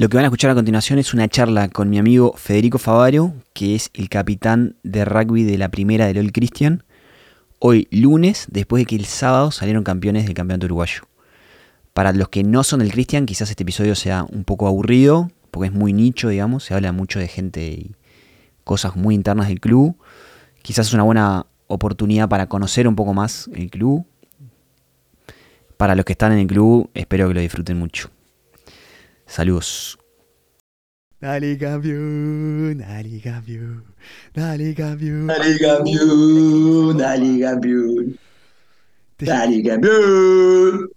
Lo que van a escuchar a continuación es una charla con mi amigo Federico Favaro, que es el capitán de rugby de la primera del All Christian. Hoy lunes, después de que el sábado salieron campeones del campeonato uruguayo. Para los que no son del Christian, quizás este episodio sea un poco aburrido, porque es muy nicho, digamos, se habla mucho de gente y cosas muy internas del club. Quizás es una buena oportunidad para conocer un poco más el club. Para los que están en el club, espero que lo disfruten mucho. Saludos. Dale campeón, dale campeón, dale campeón. Dale campeón, dale campeón. Dale campeón.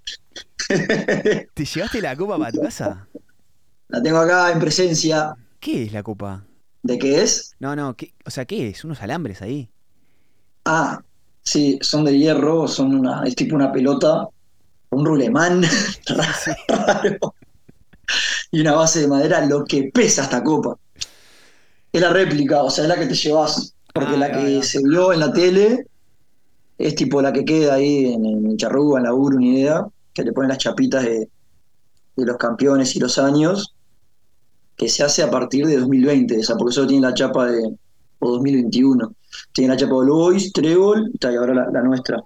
¿Te llevaste la copa para tu casa? La tengo acá en presencia. ¿Qué es la copa? ¿De qué es? No, no, ¿qué- o sea, ¿qué es? Unos alambres ahí. Ah, sí, son de hierro, son una, es tipo una pelota, un rulemán raro y una base de madera, lo que pesa esta copa. Es la réplica, o sea, es la que te llevas, porque Ah, la que se vio en la tele es tipo la que queda ahí en, en Charrúa, en la Uru, ni idea, que le ponen las chapitas de, de los campeones y los años, que se hace a partir de 2020, esa, porque solo tiene la chapa de o 2021. Tiene la chapa de Boys, Trébol, y ahora la, la nuestra.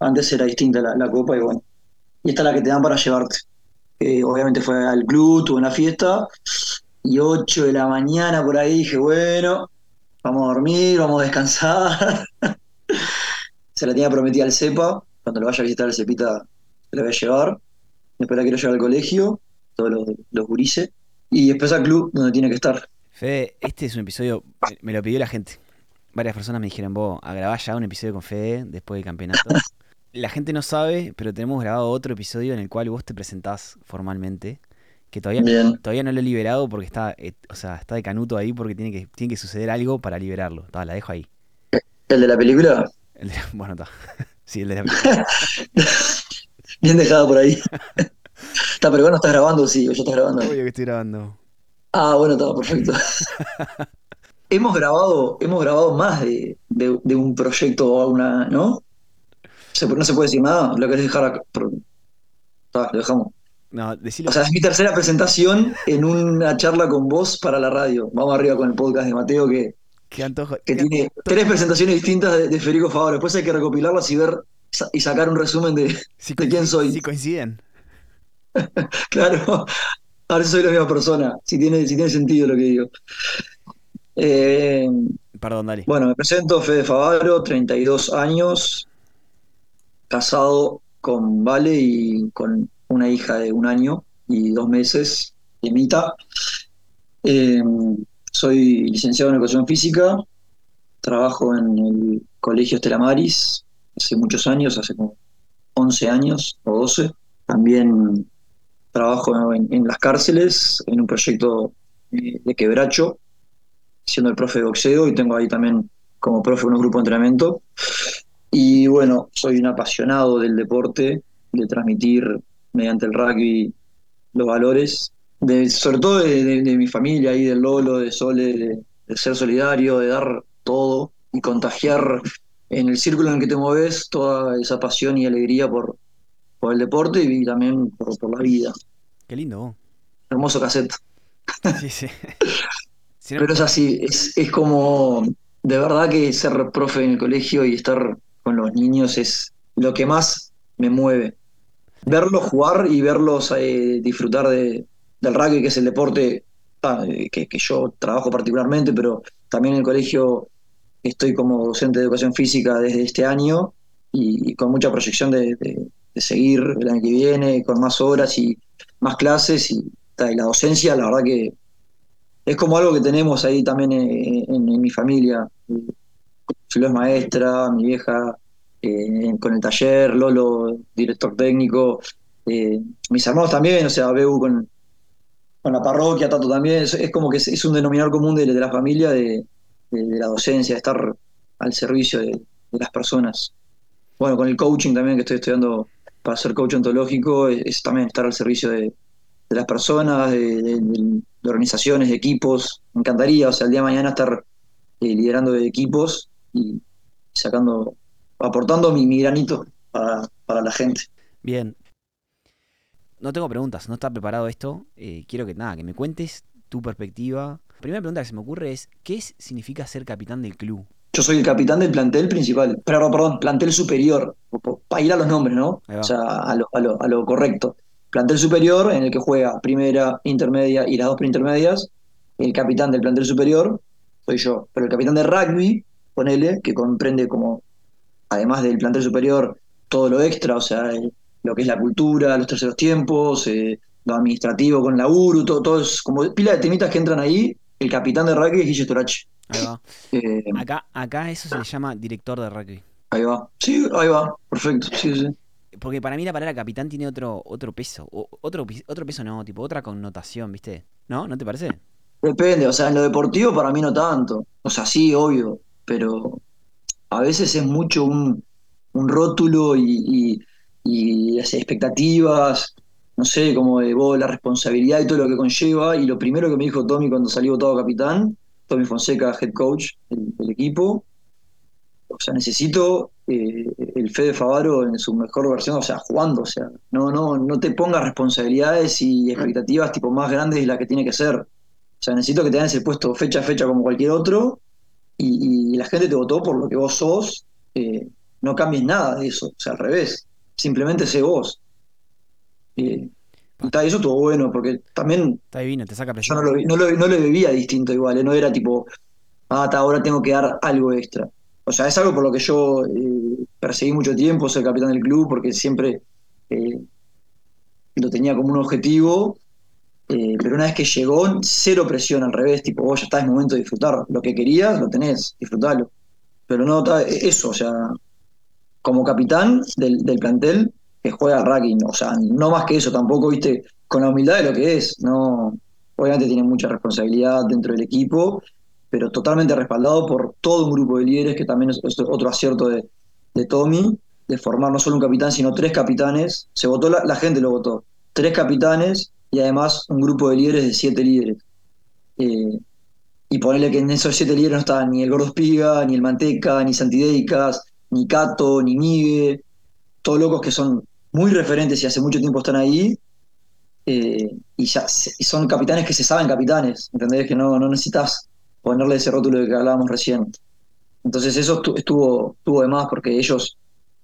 Antes era distinta la, la copa y bueno. Y esta es la que te dan para llevarte. Eh, obviamente fue al club, tuve una fiesta, y 8 de la mañana por ahí dije, bueno, vamos a dormir, vamos a descansar. Se la tenía prometida al CEPA, cuando lo vaya a visitar el CEPita, se la voy a llevar. Después la quiero llevar al colegio, todos los, los gurises, y después al club, donde tiene que estar. Fede, este es un episodio, me- lo pidió la gente. Varias personas me dijeron, vos, a grabar ya un episodio con Fede después del campeonato. La gente no sabe, pero tenemos grabado otro episodio en el cual vos te presentás formalmente. Que todavía, Bien. todavía no lo he liberado porque está, eh, o sea, está de canuto ahí porque tiene que, tiene que suceder algo para liberarlo. Ta, la dejo ahí. ¿El de la película? El de- bueno, está. Sí, el de la película. Bien dejado por ahí. Está, pero bueno, estás grabando, sí, o ya estás grabando. Obvio que estoy grabando. Ah, bueno, está, perfecto. hemos grabado, hemos grabado más de, de- de un proyecto o una, ¿no? No se puede decir nada, lo querés dejar acá. Lo dejamos. No, decilo. O sea, es mi tercera presentación en una charla con vos para la radio. Vamos arriba con el podcast de Mateo que, qué antojo. que tiene tres presentaciones distintas de, de Federico Favaro. Después hay que recopilarlas y ver y sacar un resumen de, Si de quién soy. Si coinciden. Claro, a ver si soy la misma persona, si tiene, si tiene sentido lo que digo. Eh, Perdón, dale. bueno, me presento, Fede Favaro, 32 años, casado con Vale y con una hija de un año y dos meses, Emita. Eh, soy licenciado en Educación Física, trabajo en el Colegio Estela Maris hace muchos años, hace como 11 años o 12. También trabajo en, las cárceles, en un proyecto eh, de quebracho, siendo el profe de boxeo y tengo ahí también como profe unos grupos de entrenamiento. Y bueno, soy un apasionado del deporte, de transmitir mediante el rugby los valores, de, sobre todo de, de- de mi familia y del Lolo, de Sole, de, ser solidario, de dar todo y contagiar en el círculo en el que te mueves toda esa pasión y alegría por, por el deporte y también por, por la vida. Qué lindo. Hermoso cassette. Sí, sí. Pero es así, es, es como de verdad que ser profe en el colegio y estar con los niños es lo que más me mueve. Verlos jugar y verlos eh, disfrutar de, del rugby, que es el deporte eh, que, que yo trabajo particularmente, pero también en el colegio estoy como docente de educación física desde este año y, con mucha proyección de, de- seguir el año que viene, con más horas y más clases y, la docencia, la verdad que es como algo que tenemos ahí también eh, en mi familia. Filo es maestra, mi vieja eh, con el taller, Lolo, director técnico, eh, mis hermanos también, o sea, Beu con, con la parroquia, Tato también, es, como que es, un denominador común de, de la familia, de, de- la docencia, de estar al servicio de, las personas. Bueno, con el coaching también, que estoy estudiando para ser coach ontológico, es, también estar al servicio de, las personas, de organizaciones, de equipos. Me encantaría, o sea, el día de mañana estar eh, liderando de equipos y sacando, aportando mi, mi granito para, para la gente. Bien. no tengo preguntas, no está preparado esto. Eh, quiero que nada, que me cuentes tu perspectiva. La primera pregunta que se me ocurre es, ¿qué significa ser capitán del club? Yo soy el capitán del plantel principal, pero perdón, plantel superior, para ir a los nombres, ¿no? O sea, a lo, a, lo, a lo, correcto. Plantel superior en el que juega primera, intermedia y las dos preintermedias. El capitán del plantel superior soy yo. Pero el capitán de rugby, ponele, que comprende como, además del plantel superior, todo lo extra, o sea, lo que es la cultura, los terceros tiempos, eh, lo administrativo con la URU, todo, todo es como pila de temitas que entran ahí. El capitán de rugby es Guille Storachi. Ahí va. Eh, acá, acá eso se le llama director de rugby. Ahí va. Sí, ahí va. Perfecto. Sí, sí. Porque para mí la palabra capitán tiene otro, otro peso. otro, otro peso no, tipo, otra connotación, ¿viste? ¿No? ¿No te parece? Depende, o sea, en lo deportivo para mí no tanto. O sea, sí, obvio, pero a veces es mucho un, rótulo y, las expectativas, no sé, como de vos, la responsabilidad y todo lo que conlleva. Y lo primero que me dijo Tommy cuando salió votado capitán, Tommy Fonseca, head coach del, equipo, o sea, necesito eh, el Fede Favaro en su mejor versión, o sea, jugando, o sea, no, no, no te pongas responsabilidades y expectativas tipo más grandes de las que tiene que ser. O sea, necesito que te ese puesto fecha a fecha como cualquier otro y, la gente te votó por lo que vos sos. Eh, no cambies nada de eso, o sea, al revés. Simplemente sé vos. Eh, eso estuvo bueno, porque también. Está divino, te saca presión. Yo no lo, no, lo, bebía distinto igual, eh, no era tipo, ah, ahora tengo que dar algo extra. O sea, es algo por lo que yo perseguí mucho tiempo, ser capitán del club, porque siempre lo tenía como un objetivo eh, pero una vez que llegó, cero presión al revés, tipo, vos ya está, es momento de disfrutar. Lo que querías, lo tenés, disfrutalo. Pero no, eso, o sea, como capitán del, plantel que juega rugby, o sea, no más que eso, tampoco, viste, con la humildad de lo que es, no, obviamente tiene mucha responsabilidad dentro del equipo, pero totalmente respaldado por todo un grupo de líderes, que también es, otro acierto de, Tommy, de formar no solo un capitán, sino tres capitanes. Se votó, la, la gente lo votó. Tres capitanes y además un grupo de líderes de siete líderes. Eh, y ponerle que en esos siete líderes no estaban ni el Gordo Espiga, ni el Manteca, ni Santideicas, ni Cato, ni Migue, todos locos que son muy referentes y hace mucho tiempo están ahí. Eh, y, ya, son capitanes que se saben capitanes, ¿entendés? Que no, no necesitas ponerle ese rótulo de que hablábamos recién. Entonces eso estuvo, estuvo de más porque ellos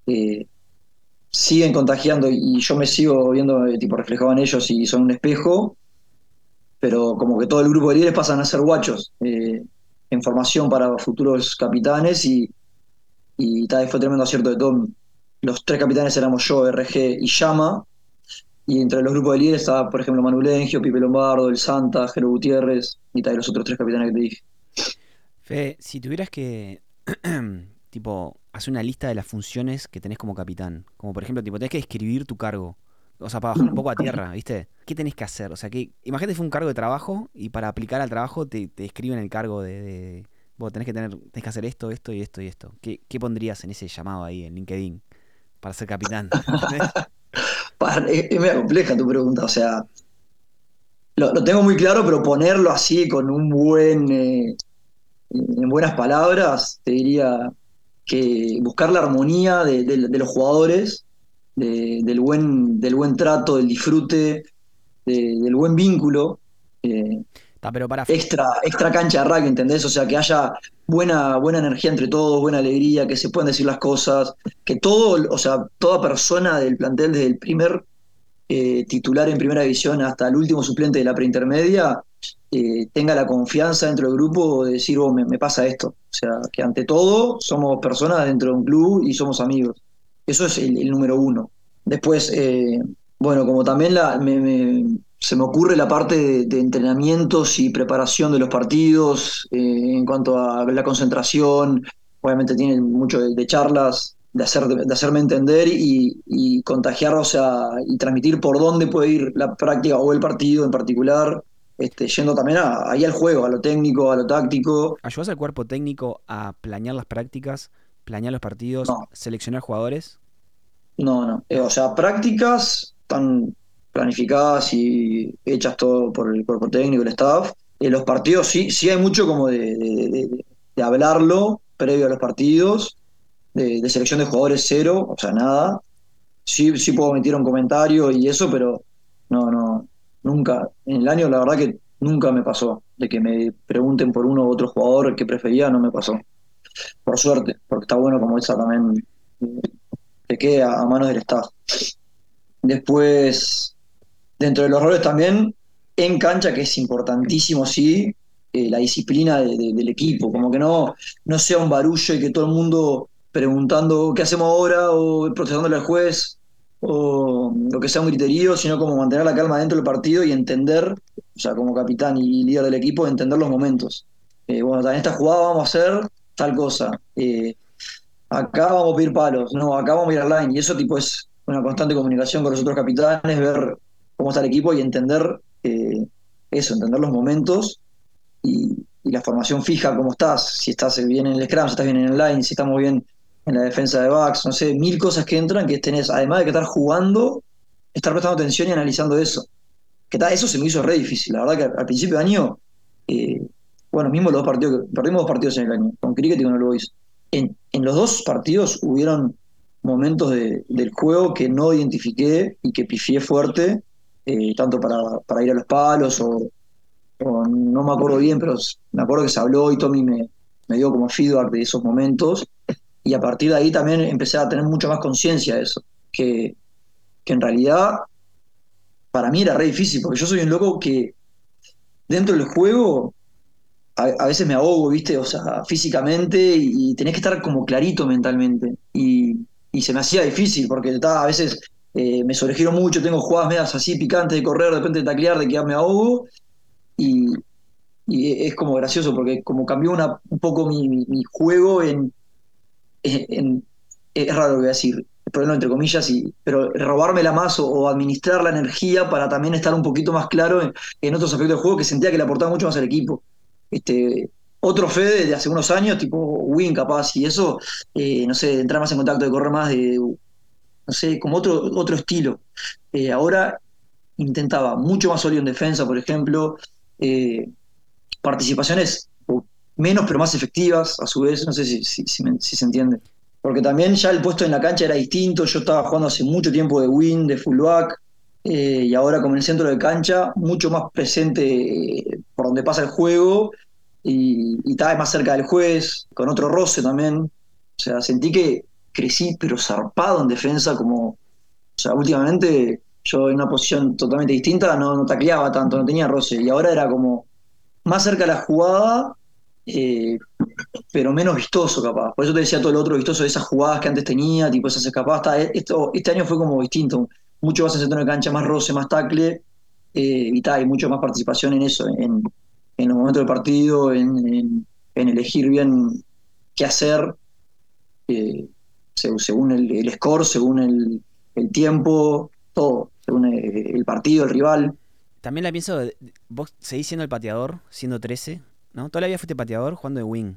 eh, siguen contagiando y yo me sigo viendo eh, tipo reflejado en ellos y son un espejo, pero como que todo el grupo de líderes pasan a ser guachos eh, en formación para futuros capitanes y, y tal vez fue tremendo acierto de Tommy. Los tres capitanes éramos yo, RG y Llama, y entre los grupos de líderes estaba, por ejemplo, Manu Lengio, Pipe Lombardo, El Santa, Jero Gutiérrez y tal, los otros tres capitanes que te dije. Fe, si tuvieras que tipo, hacer una lista de las funciones que tenés como capitán. Como por ejemplo, tipo, tenés que escribir tu cargo. O sea, para bajar un poco a tierra, ¿viste? ¿Qué tenés que hacer? O sea, que imagínate fue un cargo de trabajo y para aplicar al trabajo te, te escriben el cargo de, vos tenés que tener, tenés que hacer esto, esto y esto y esto. ¿Qué, ¿Qué, pondrías en ese llamado ahí en LinkedIn para ser capitán? es, medio compleja tu pregunta, o sea, lo, tengo muy claro, pero ponerlo así con un buen, eh, en buenas palabras, te diría que buscar la armonía de, los jugadores, del, buen, del buen trato, del disfrute, del buen vínculo. Eh, extra, extra cancha de rugby, ¿entendés? O sea, que haya buena, buena energía entre todos, buena alegría, que se puedan decir las cosas, que todo, o sea, toda persona del plantel, desde el primer eh, titular en primera división hasta el último suplente de la preintermedia, eh, tenga la confianza dentro del grupo de decir, oh, me, pasa esto. O sea, que ante todo somos personas dentro de un club y somos amigos. Eso es el, número uno. Después, eh, bueno, como también la, se me ocurre la parte de, entrenamientos y preparación de los partidos, eh, en cuanto a la concentración, obviamente tienen mucho de, charlas, de, hacer, de, hacerme entender y, y, contagiar, o sea, y transmitir por dónde puede ir la práctica o el partido en particular, este, yendo también ahí al juego, a lo técnico, a lo táctico. ¿Ayudas al cuerpo técnico a planear las prácticas, planear los partidos, seleccionar jugadores? No, no. Eh, o sea, prácticas están planificadas y hechas todo por el cuerpo técnico, el staff. En los partidos sí, sí hay mucho como de, hablarlo previo a los partidos, de, selección de jugadores cero, o sea, nada. Sí, sí puedo emitir un comentario y eso, pero No, no, nunca. En el año la verdad que nunca me pasó. De que me pregunten por uno u otro jugador que prefería, no me pasó. Por suerte, porque está bueno como esa también eh, te quede a, manos del Estado. Después, dentro de los roles también, en cancha, que es importantísimo, sí, eh, la disciplina del equipo, como que no, no sea un barullo y que todo el mundo preguntando qué hacemos ahora o protestándole al juez o lo que sea un griterío, sino como mantener la calma dentro del partido y entender, o sea, como capitán y líder del equipo, entender los momentos. Eh, bueno, en esta jugada vamos a hacer tal cosa. Eh, acá vamos a pedir palos, no, acá vamos a ir line. Y eso tipo es una constante comunicación con los otros capitanes, ver cómo está el equipo y entender eh, eso, entender los momentos y, y, la formación fija, cómo estás, si estás bien en el scrum, si estás bien en el line, si estamos bien en la defensa de backs, no sé, mil cosas que entran que tenés, además de que estar jugando, estar prestando atención y analizando eso. Que tal, eso se me hizo re difícil, la verdad que al principio de año, eh, bueno, mismo los dos partidos, perdimos dos partidos en el año, con Cricket y con el Boys. En, en los dos partidos hubieron momentos de, del juego que no identifiqué y que pifié fuerte, eh, tanto para, para, ir a los palos o, o, no me acuerdo bien, pero me acuerdo que se habló y Tommy me, me dio como feedback de esos momentos y a partir de ahí también empecé a tener mucha más conciencia de eso, que, que en realidad para mí era re difícil, porque yo soy un loco que dentro del juego a, veces me ahogo, ¿viste? O sea, físicamente y, tenés que estar como clarito mentalmente. Y, y se me hacía difícil porque está, a veces eh, me sobregiro mucho, tengo jugadas medias así picantes de correr, de repente de taclear, de que me ahogo. Y, y, es como gracioso porque como cambió una, un poco mi, mi, mi juego en, en, es raro lo que voy a decir, ponerlo entre comillas, y, pero robármela más o, o, administrar la energía para también estar un poquito más claro en, otros aspectos del juego que sentía que le aportaba mucho más al equipo. Este, otro Fede de hace unos años, tipo Win capaz, y eso, eh, no sé, entrar más en contacto, de correr más, de, no sé, como otro, otro estilo. Eh, ahora intentaba mucho más sólido en defensa, por ejemplo, eh, participaciones menos pero más efectivas, a su vez, no sé si, se entiende. Porque también ya el puesto en la cancha era distinto, yo estaba jugando hace mucho tiempo de win, de fullback, eh, y ahora como en el centro de cancha, mucho más presente eh, por donde pasa el juego, y, y estaba más cerca del juez, con otro roce también. O sea, sentí que crecí pero zarpado en defensa, como, o sea, últimamente yo en una posición totalmente distinta no, no tacleaba tanto, no tenía roce, y ahora era como más cerca de la jugada eh, pero menos vistoso capaz. Por eso te decía todo lo otro vistoso esas jugadas que antes tenía, tipo esas escapadas. Esto, este año fue como distinto, mucho más en centro de cancha, más roce, más tacle, eh, y tal, y mucho más participación en eso, en, en los momentos del partido, en, en, elegir bien qué hacer, eh, según el, score, según el, el, tiempo, todo, según el, el partido, el rival. También la pienso, vos seguís siendo el pateador, siendo 13, ¿no? Toda la vida fuiste pateador jugando de wing.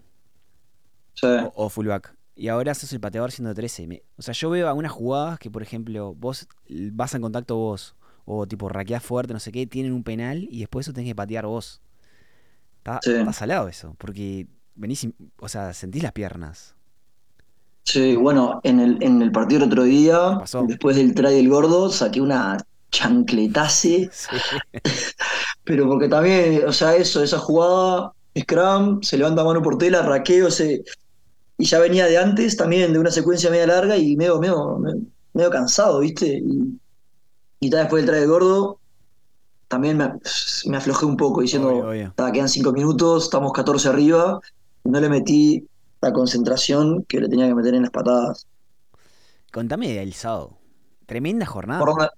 Sí. O, o, fullback. Y ahora sos el pateador siendo 13. Me, o sea, yo veo algunas jugadas que, por ejemplo, vos vas en contacto vos, o tipo raqueás fuerte, no sé qué, tienen un penal y después eso tenés que patear vos. Está, sí. está salado eso, porque venís, o sea, sentís las piernas. Sí, bueno, en el, en el partido el otro día, después del try del gordo, saqué una chancletase. Sí. Pero porque también, o sea, eso, esa jugada Scrum, se levanta mano por tela, raqueo, se, y ya venía de antes también, de una secuencia media larga y medio, medio, medio cansado, ¿viste? Y, y después del traje gordo, también me, me, aflojé un poco diciendo, obvio, obvio. quedan cinco minutos, estamos 14 arriba, no le metí la concentración que le tenía que meter en las patadas. Contame del sábado. Tremenda jornada.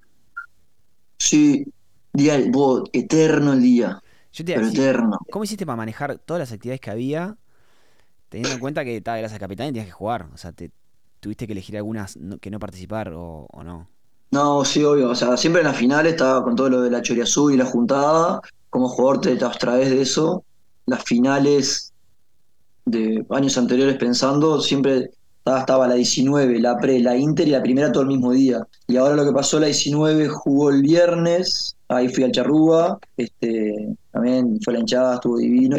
Sí, día, eterno el día. Yo te pero decir, eterno. ¿Cómo hiciste para manejar todas las actividades que había, teniendo en cuenta que ta, eras el capitán y tenías que jugar? O sea, te, ¿tuviste que elegir algunas no, que no participar o, o, no? No, sí, obvio. O sea, siempre en la final estaba con todo lo de la Choriazú y la juntada. Como jugador te, te abstraes de eso. Las finales de años anteriores pensando, siempre estaba, estaba la 19, la pre, la Inter y la primera todo el mismo día. Y ahora lo que pasó, la 19 jugó el viernes, ahí fui al Charrúa, este, también fue la hinchada, estuvo divino,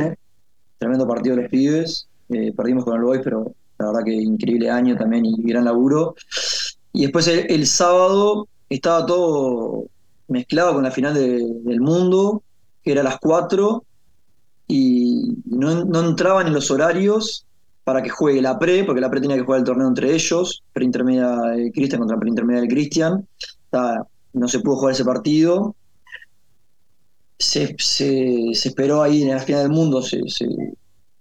tremendo partido de los pibes, eh, perdimos con el Boys, pero la verdad que increíble año también y gran laburo. Y después el, sábado estaba todo mezclaba con la final del mundo, que era a las 4, y no, no entraban en los horarios para que juegue la pre, porque la pre tenía que jugar el torneo entre ellos, pre-intermedia de Cristian contra pre-intermedia de Cristian. No se pudo jugar ese partido. Se, esperó ahí en la final del mundo,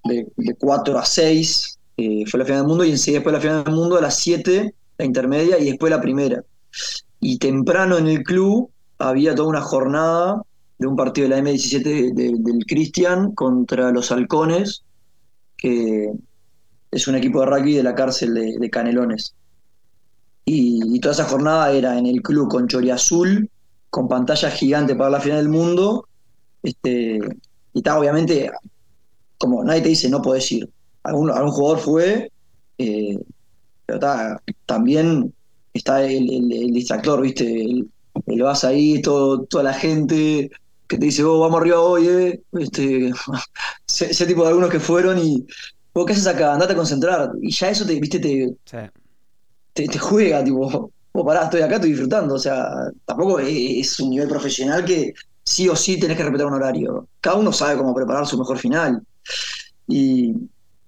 de, 4 a 6 eh, fue la final del mundo, y después la final del mundo a las 7 la intermedia y después la primera. Y temprano en el club había toda una jornada de un partido de la M17 del Cristian contra los Halcones, que es un equipo de rugby de la cárcel de, Canelones. Y, toda esa jornada era en el club con Chori Azul, con pantalla gigante para la final del mundo. Este, y está, obviamente, como nadie te dice, no puedes ir. Algún, algún jugador fue, eh, pero está, también está el, distractor, ¿viste? El, vas ahí, todo, toda la gente que te dice, oh, vamos arriba hoy, ¿eh? Este, ese, tipo de algunos que fueron y, vos qué haces acá, andate a concentrar. Y ya eso te, viste, te, te, juega, tipo, vos pará, estoy acá, estoy disfrutando. O sea, tampoco es un nivel profesional que sí o sí tenés que respetar un horario. Cada uno sabe cómo preparar su mejor final. Y,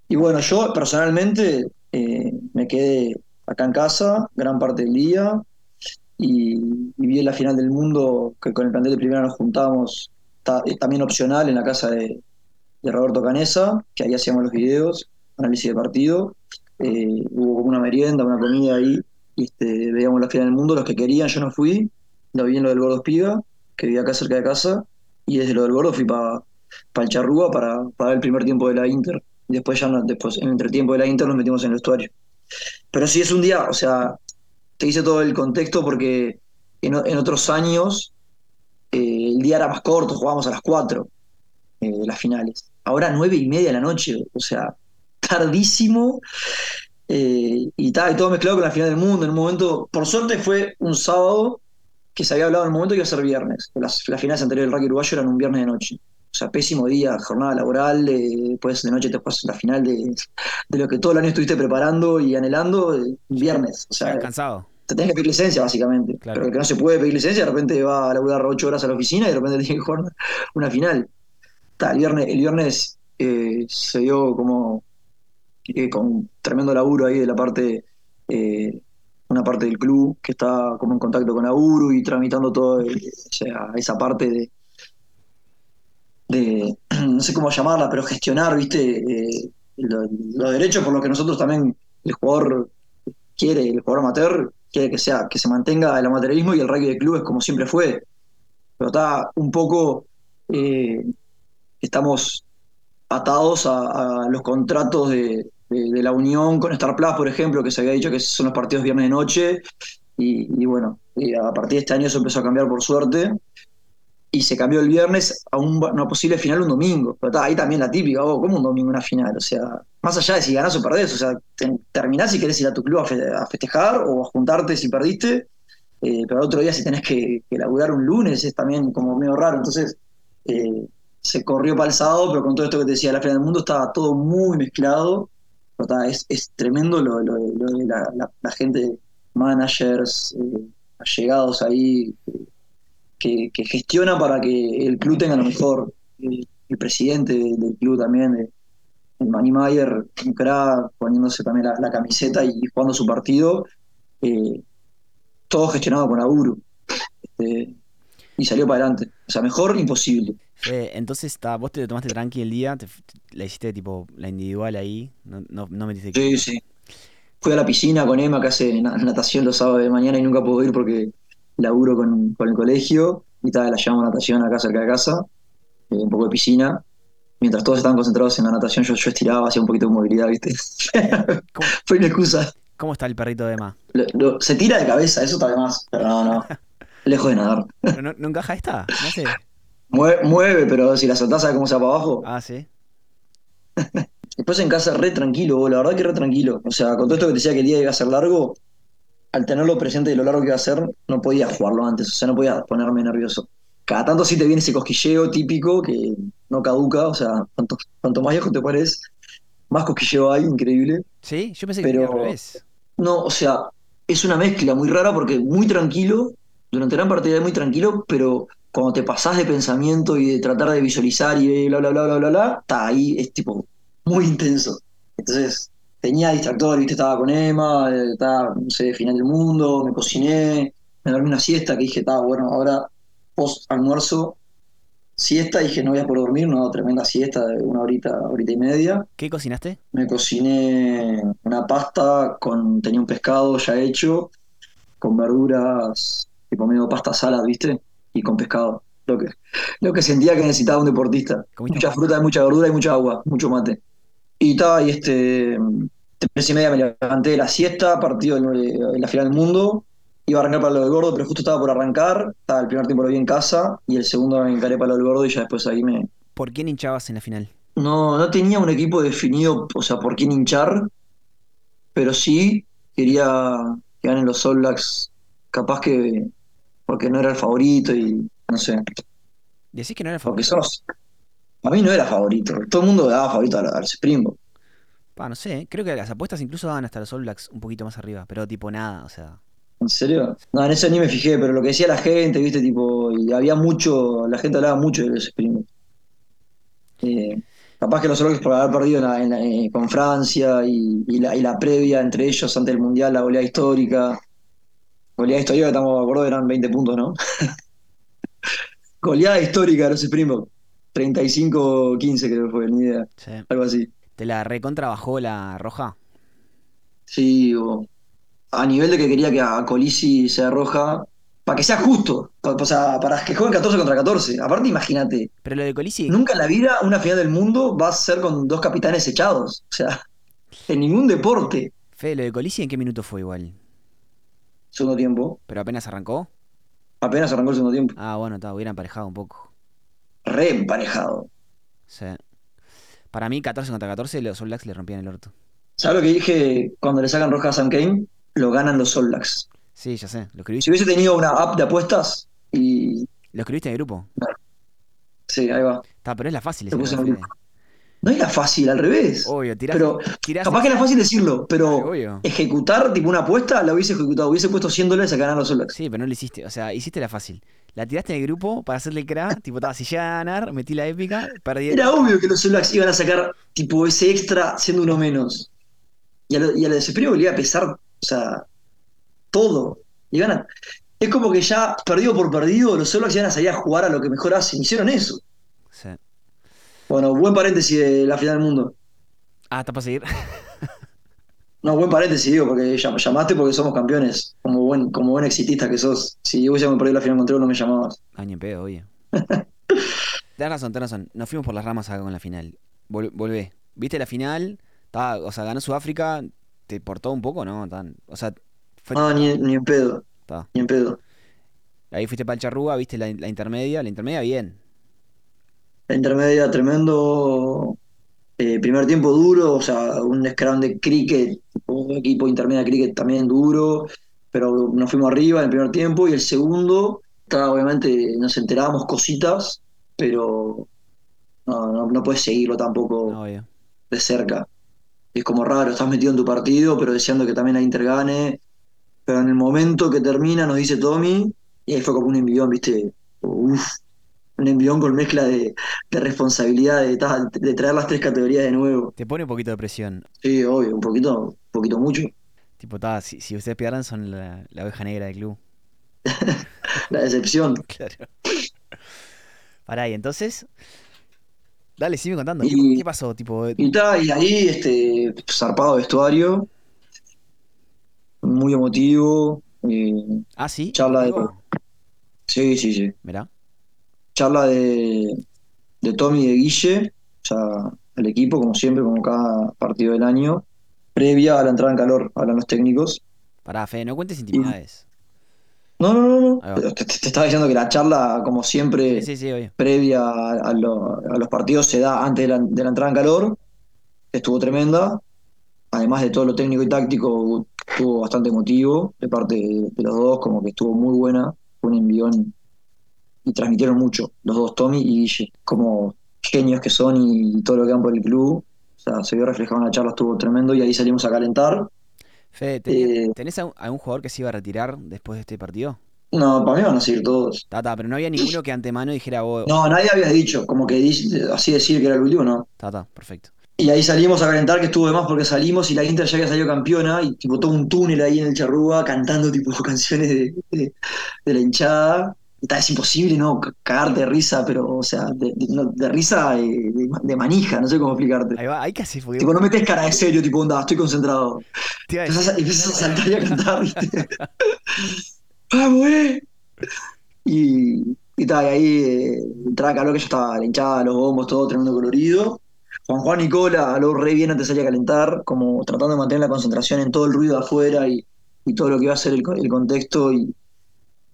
bueno, yo personalmente eh, me quedé acá en casa gran parte del día y, vi la final del mundo que con el plantel de primera nos juntamos, también opcional en la casa de, de Roberto Canesa, que ahí hacíamos los videos, análisis de partido. Eh, hubo una merienda, una comida ahí, y este, veíamos la final del mundo, los que querían, yo no fui, lo vi en lo del Gordo Espiga, que vivía acá cerca de casa, y desde lo del Gordo fui para el Charrúa para, para el primer tiempo de la Inter. Después ya después, en el entretiempo de la Inter nos metimos en el vestuario. Pero sí es un día, o sea, te hice todo el contexto porque en, otros años eh, el día era más corto, jugábamos a las 4 eh, las finales ahora nueve y media de la noche, o sea, tardísimo. Eh, y, tal, y todo mezclado con la final del mundo. En un momento, por suerte fue un sábado que se había hablado en un momento que iba a ser viernes. Las, finales anteriores del rugby uruguayo eran un viernes de noche. O sea, pésimo día, jornada laboral, eh, después de noche te pasas la final de, lo que todo el año estuviste preparando y anhelando, eh, viernes. O sea, cansado. Te tenés que pedir licencia, básicamente. Pero que no se puede pedir licencia, de repente va a laburar ocho horas a la oficina y de repente tiene que jugar una final el viernes, el viernes eh, se dio como con tremendo laburo ahí de la parte, eh, una parte del club que está como en contacto con Auru y tramitando todo esa parte de, no sé cómo llamarla, pero gestionar, viste, los, derechos por los que nosotros también, el jugador quiere, el jugador amateur quiere que sea, que se mantenga el amateurismo y el rugby de clubes como siempre fue. Pero está un poco estamos atados a, los contratos de, la unión con Star Plus, por ejemplo, que se había dicho que son los partidos viernes de noche, y, bueno, a partir de este año eso empezó a cambiar por suerte, y se cambió el viernes a una posible final un domingo. Pero ahí también la típica, oh, ¿cómo un domingo una final? O sea, más allá de si ganás o perdés, o sea, terminás si querés ir a tu club a, festejar o a juntarte si perdiste, eh, pero el otro día si tenés que, que laburar un lunes es también como medio raro. Entonces, eh, se corrió para el sábado, pero con todo esto que te decía, la final del mundo estaba todo muy mezclado. Es, es tremendo lo, de la, gente, managers, eh, allegados ahí, que, gestiona para que el club tenga lo mejor. El, presidente del club también, el Manny Mayer, un crack, poniéndose también la, camiseta y, jugando su partido. Eh, todo gestionado con Auru. Este, y salió para adelante. O sea, mejor imposible. Eh, entonces, está, vos te tomaste tranqui el día, la hiciste tipo la individual ahí, no, no, no metiste Sí, sí. Fui a la piscina con Emma que hace natación los sábados de mañana y nunca puedo ir porque laburo con, con el colegio y tal, la llevamos a natación acá cerca de casa, eh, un poco de piscina. Mientras todos estaban concentrados en la natación, yo, yo estiraba, hacía un poquito de movilidad, ¿viste? Fue una excusa. ¿Cómo está el perrito de Emma? se tira de cabeza, eso está de más, pero no, no. Lejos de nadar. no, no encaja esta, no sé. Mueve, pero si la soltás, ¿sabes cómo se va para abajo? Ah, sí. Después en casa re tranquilo, la verdad que re tranquilo. O sea, con todo esto que te decía que el día iba a ser largo, al tenerlo presente de lo largo que iba a ser, no podía jugarlo antes, o sea, no podía ponerme nervioso. Cada tanto sí te viene ese cosquilleo típico que no caduca, o sea, cuanto, cuanto más viejo te pares, más cosquilleo hay, increíble. Sí, yo pensé que era al revés. No, o sea, es una mezcla muy rara porque muy tranquilo, durante gran parte del día muy tranquilo, pero cuando te pasás de pensamiento y de tratar de visualizar y bla, bla, bla, bla, bla, bla, está ahí, es tipo muy intenso. Entonces, tenía distractor, viste, estaba con Emma, eh, estaba, no sé, final del mundo, me cociné, me dormí una siesta que dije, está bueno, ahora post almuerzo, siesta, dije, no voy a poder dormir, no, tremenda siesta de una horita, horita y media. ¿Qué cocinaste? Me cociné una pasta con, tenía un pescado ya hecho, con verduras, tipo medio pasta salad, ¿viste? Y con pescado. Lo que, lo que sentía que necesitaba un deportista. ¿Comiste Mucha fruta, mucha verdura y mucha agua, mucho mate. Y estaba ahí este, tres y media me levanté de la siesta, partido en, en la final del mundo. Iba a arrancar para lo del gordo, pero justo estaba por arrancar. Estaba el primer tiempo lo vi en casa y el segundo me encaré para lo del gordo y ya después ahí me, ¿Por quién hinchabas en la final? no, no tenía un equipo definido, o sea, por quién hinchar, pero sí quería que ganen los All Blacks, capaz que porque no era el favorito y no sé, Decís que no era porque favorito. sos. A mí no era favorito, todo el mundo daba favorito a, a los Springboks. Pa, no sé, creo que las apuestas incluso daban hasta los All Blacks un poquito más arriba, pero tipo nada, o sea. ¿En serio? No, en eso ni me fijé, pero lo que decía la gente, viste, tipo, y había mucho, la gente hablaba mucho de los Springboks. Eh, capaz que los All Blacks por haber perdido en la- en la- eh, con Francia y, y la, y la previa entre ellos antes del Mundial, la goleada histórica. Goleada histórica, estamos de acuerdo, eran 20 puntos, ¿no? goleada histórica de los Springboks. 35-15 creo que fue, ni idea, sí. algo así. ¿Te la recontra bajó la roja? Sí, o- a nivel de que quería que a Colisi sea roja, para que sea justo, o sea, para que jueguen 14 contra 14. Aparte, imagínate, Pero lo de Colisi, nunca en la vida una final del mundo va a ser con dos capitanes echados. O sea, en ningún deporte. Fede, lo de Colisi en qué minuto fue igual? Segundo tiempo, ¿Pero apenas arrancó? apenas arrancó el segundo tiempo. Ah, bueno, está, hubiera emparejado un poco. Re emparejado. Sí. Para mí, 14 contra 14, los All Blacks le rompían el orto. ¿Sabes lo que dije cuando le sacan roja a Sam Kane? Lo ganan los All Blacks. Sí, ya sé. ¿Lo Si hubiese tenido una app de apuestas, y. ¿Lo escribiste en el grupo? Sí, ahí va. Está, pero es la fácil Lo puse en el grupo. No era fácil, al revés. Obvio, tirás, Pero tirás capaz que era fácil decirlo, pero Obvio. ejecutar tipo una apuesta la hubiese ejecutado. Hubiese puesto 100 dólares a ganar los Blacks. Sí, pero no lo hiciste. O sea, hiciste la fácil. La tiraste en el grupo para hacerle el crack. tipo, ta, si llega a ganar, metí la épica, perdí. Era obvio que los Blacks iban a sacar tipo ese extra siendo uno menos. Y a lo, y a lo le iba a pesar, o sea, todo. Y gana. Es como que ya perdido por perdido, los Blacks iban a salir a jugar a lo que mejor hacen. Hicieron eso. Sí. Bueno, buen paréntesis de la final del mundo. Ah, está para seguir. No, buen paréntesis, digo, porque llam- llamaste porque somos campeones. Como buen, como buen exitista que sos. Si hubiésemos perdido la final contra no me llamabas. Año en pedo, obvio. tenés razón, tenés razón. Nos fuimos por las ramas acá con la final. Vol- volvé. ¿Viste la final? Estaba- o sea, ganó Sudáfrica. ¿Te portó un poco, no? Tan- o sea, fue- No, ni, ni en pedo. ta. Ni en pedo. ahí fuiste para el charrúa, viste la, la intermedia. La intermedia, bien. La intermedia tremendo. eh, primer tiempo duro, o sea, un scrum de cricket, un equipo intermedia de cricket también duro, pero nos fuimos arriba en el primer tiempo y el segundo, estaba, obviamente nos enterábamos cositas, pero no, no, no puedes seguirlo tampoco No, de cerca. Es como raro, estás metido en tu partido, pero deseando que también la Inter gane. Pero en el momento que termina, nos dice Tommy, y ahí fue como un envión, ¿viste? Uf, un envión con mezcla de, de responsabilidad de, traer las tres categorías de nuevo. Te pone un poquito de presión. Sí, obvio, un poquito, un poquito mucho. Tipo, ta, si, si ustedes pierdan, son la, la oveja negra del club. La decepción. Claro. Pará, y entonces. Dale, sigue contando. ¿Qué, Y- qué pasó? Tipo, Y, ta, y ahí, este, zarpado vestuario, muy emotivo. eh, ah, sí. charla de- sí, sí, sí. Mirá. Charla de, de Tommy y de Guille, o sea, el equipo, como siempre, como cada partido del año, previa a la entrada en calor, hablan los técnicos. Pará, Fede, no cuentes intimidades. No, no, no, no. Te, estaba diciendo que la charla, como siempre, Sí, sí, sí, obvio. previa a, a lo- a los partidos, se da antes de la, de la entrada en calor, estuvo tremenda. Además de todo lo técnico y táctico, estuvo bastante emotivo de parte de, de los dos, como que estuvo muy buena, fue un envión y transmitieron mucho, los dos, Tommy y Guille, como genios que son y, todo lo que dan por el club. O sea, se vio reflejado en la charla, estuvo tremendo y ahí salimos a calentar. Fede, ¿tenés, Eh, tenés algún, algún jugador que se iba a retirar después de este partido? No, para mí van a seguir todos. Tata, pero no había ninguno que antemano dijera vos. No, nadie había dicho, como que así decir que era el último, ¿no? Tata, perfecto. Y ahí salimos a calentar, que estuvo de más porque salimos y la Inter ya había salido campeona y tipo todo un túnel ahí en el Charrúa cantando tipo canciones de, la hinchada. Y es imposible, ¿no? Cagarte de risa, pero, o sea, de, risa eh, de, manija, no sé cómo explicarte. Ahí va, hay que hacer Tipo, no metes cara de serio, tipo, onda, estoy concentrado. Y empiezas a saltar y a cantar, ¿viste? ¡Vamos, eh! Y, y y ahí eh, entraba calor que ya estaba la hinchada, los bombos, todo tremendo colorido. Juan Juan Nicola lo re bien antes de salir a calentar, como tratando de mantener la concentración en todo el ruido afuera y, todo lo que iba a ser el, contexto y,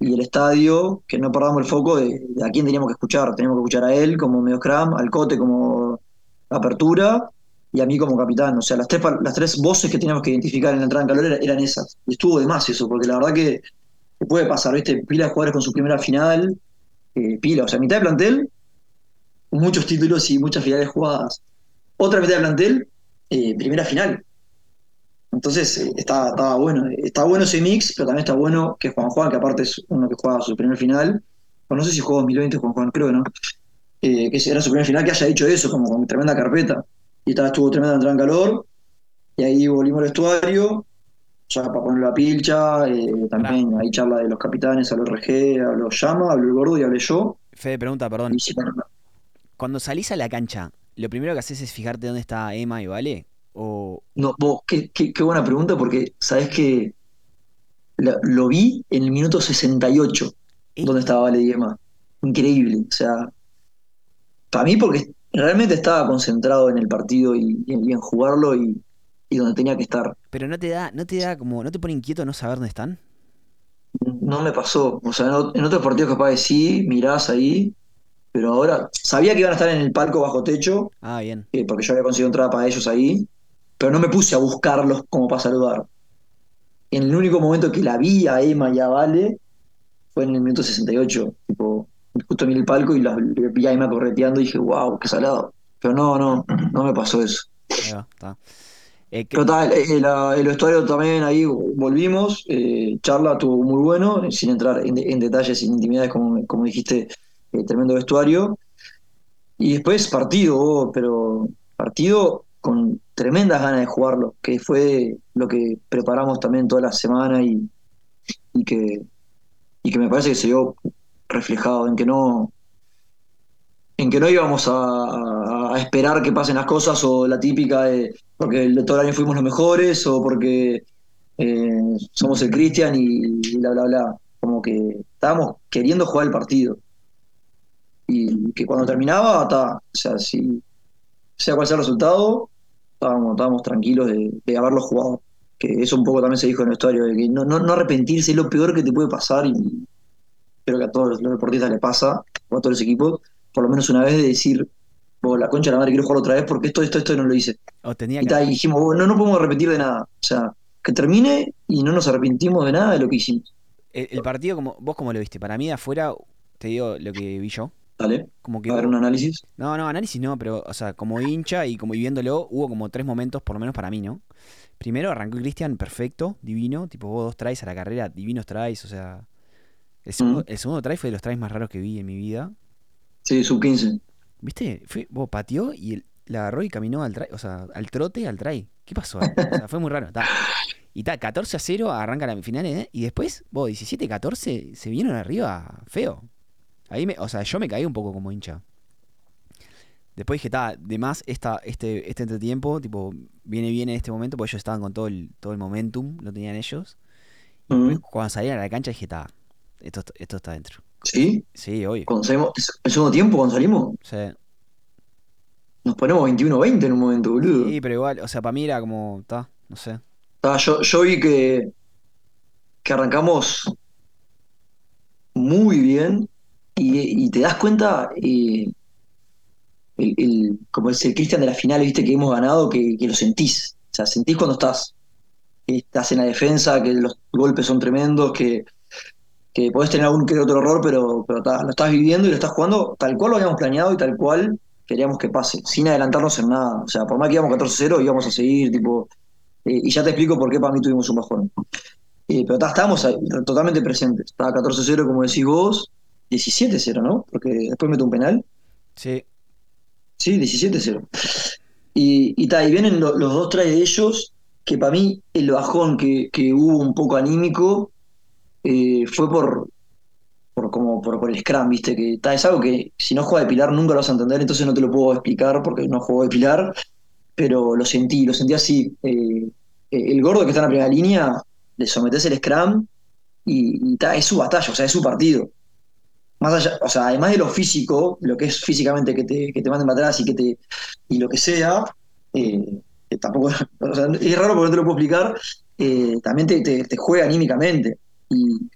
el estadio, que no perdamos el foco de, a quién teníamos que escuchar. Teníamos que escuchar a él como medio scrum, al Cote como apertura y a mí como capitán. O sea, las tres, las tres voces que teníamos que identificar en la entrada en calor eran, esas. Y estuvo de más eso, porque la verdad que, puede pasar, ¿viste? Pila de jugadores con su primera final, eh, pila, o sea, mitad de plantel, muchos títulos y muchas finales jugadas otra mitad de plantel, eh, primera final. Entonces eh, estaba, bueno, está bueno ese mix, pero también está bueno que Juan Juan, que aparte es uno que juega su primer final, no sé si jugó 2020 Juan Juan, creo no, eh, que era su primer final, que haya hecho eso, como con tremenda carpeta. Y estaba, estuvo tremenda entrada en calor, y ahí volvimos al estuario, ya para ponerlo a pilcha, también ahí charla de los capitanes, a los RG, a los llama, habló el gordo y hablé yo. Fede, pregunta, perdón. Cuando salís a la cancha, lo primero que haces es fijarte dónde está Emma y Vale. O... No, vos, qué, qué, buena pregunta, porque sabes que lo, vi en el minuto 68, ¿Eh? donde estaba Vale y Emma. Increíble. O sea, para mí, porque realmente estaba concentrado en el partido y, en jugarlo y, donde tenía que estar. Pero no te da, no te da como, no te pone inquieto no saber dónde están. No me pasó. O sea, en, otros partidos capaz de sí, mirás ahí, pero ahora sabía que iban a estar en el palco bajo techo. Ah, bien. Eh, porque yo había conseguido entrada para ellos ahí. Pero no me puse a buscarlos como para saludar. En el único momento que la vi a Emma y a Vale fue en el minuto 68. Tipo, justo en el palco y la, vi a Emma correteando y dije, wow, qué salado. Pero no, no, no me pasó eso. está. Eh, pero tal, eh, el, vestuario también ahí volvimos. charla estuvo muy bueno, sin entrar en, detalles, sin intimidades, como, como dijiste eh, tremendo vestuario. Y después partido, oh, pero partido con tremendas ganas de jugarlo, que fue lo que preparamos también toda la semana y, y, que, y que me parece que se vio reflejado en que no en que no íbamos a, esperar que pasen las cosas o la típica de porque todo el año fuimos los mejores o porque eh, somos el Cristian y bla bla bla. Como que estábamos queriendo jugar el partido. Y que cuando terminaba, o sea, si, sea cual sea el resultado, estábamos, estábamos tranquilos de, haberlo jugado. Que eso un poco también se dijo en el vestuario, de que no, no, arrepentirse es lo peor que te puede pasar y creo que a todos los deportistas le pasa, o a todos los equipos, por lo menos una vez de decir, la concha de la madre quiero jugar otra vez porque esto, esto, esto no lo hice. y, dijimos, no, no podemos arrepentir de nada. O sea, que termine y no nos arrepentimos de nada de lo que hicimos. El, partido, como vos como lo viste, para mí afuera, te digo lo que vi yo, como que a ver, un análisis. No, no, análisis no, pero, o sea, como hincha y como viviéndolo, hubo como tres momentos, por lo menos para mí, ¿no? Primero arrancó Cristian, perfecto, divino, tipo vos dos traes a la carrera, divinos traes, o sea. El segundo, el segundo try fue de los traes más raros que vi en mi vida. Sí, sub 15. ¿Viste? Fue, vos pateó y la agarró y caminó al try, o sea, al trote, al try. ¿Qué pasó? o sea, fue muy raro. Y está, 14 a 0 arranca la final, ¿eh? Y después, vos, 17 14, se vinieron arriba feo. Ahí me, o sea, yo me caí un poco como hincha. Después dije, está, de más esta, este, este entretiempo, tipo, viene bien en este momento, porque ellos estaban con todo el, todo el momentum, lo tenían ellos. Y cuando salían a la cancha dije, está, esto, esto está dentro. ¿Sí? Sí, hoy. Cuando salimos, ¿El segundo tiempo cuando salimos? Sí. Nos ponemos 21-20 en un momento, boludo. Sí, pero igual, o sea, para mí era como, está, no sé. yo, yo vi que, que arrancamos muy bien y, te das cuenta, eh, como es el Cristian de la final, viste que hemos ganado, que, lo sentís. O sea, sentís cuando estás. Estás en la defensa, que los golpes son tremendos, que, que podés tener algún que otro error, pero, pero lo estás viviendo y lo estás jugando tal cual lo habíamos planeado y tal cual queríamos que pase, sin adelantarnos en nada. O sea, por más que íbamos 14-0, íbamos a seguir, tipo. Eh, y ya te explico por qué para mí tuvimos un bajón. Eh, pero estábamos totalmente presentes. Estaba 14-0, como decís vos, 17-0, ¿no? Porque después meto un penal. Sí. Sí, 17-0. Y, y, y vienen los dos traes de ellos, que para mí el bajón que, hubo un poco anímico eh, fue por, por, como por, el Scrum, ¿viste? Que es algo que si no juega de Pilar nunca lo vas a entender, entonces no te lo puedo explicar porque no juego de Pilar, pero lo sentí, lo sentí así. Eh, el gordo que está en la primera línea, le sometes el Scrum y, es su batalla, o sea, es su partido. Más allá, o sea, además de lo físico, lo que es físicamente que te, que te manden para atrás y que te y lo que sea, eh, tampoco es raro porque no te lo puedo explicar, eh, también te, juega anímicamente. Y,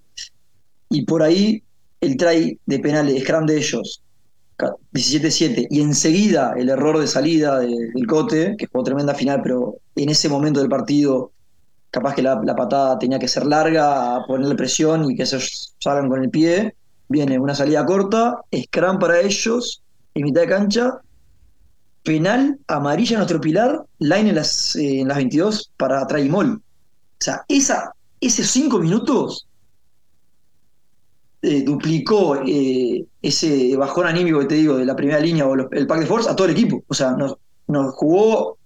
y por ahí el try de penal de Scrum de ellos, 17-7, y enseguida el error de salida del Cote, que fue tremenda final, pero en ese momento del partido capaz que la, patada tenía que ser larga, ponerle presión y que se salgan con el pie. Viene una salida corta, scrum para ellos, en mitad de cancha, penal, amarilla nuestro pilar, line en las, eh, en las 22 para Traimol. O sea, esa, esos cinco minutos eh, duplicó eh, ese bajón anímico que te digo de la primera línea o el pack de force a todo el equipo. O sea, nos, nos jugó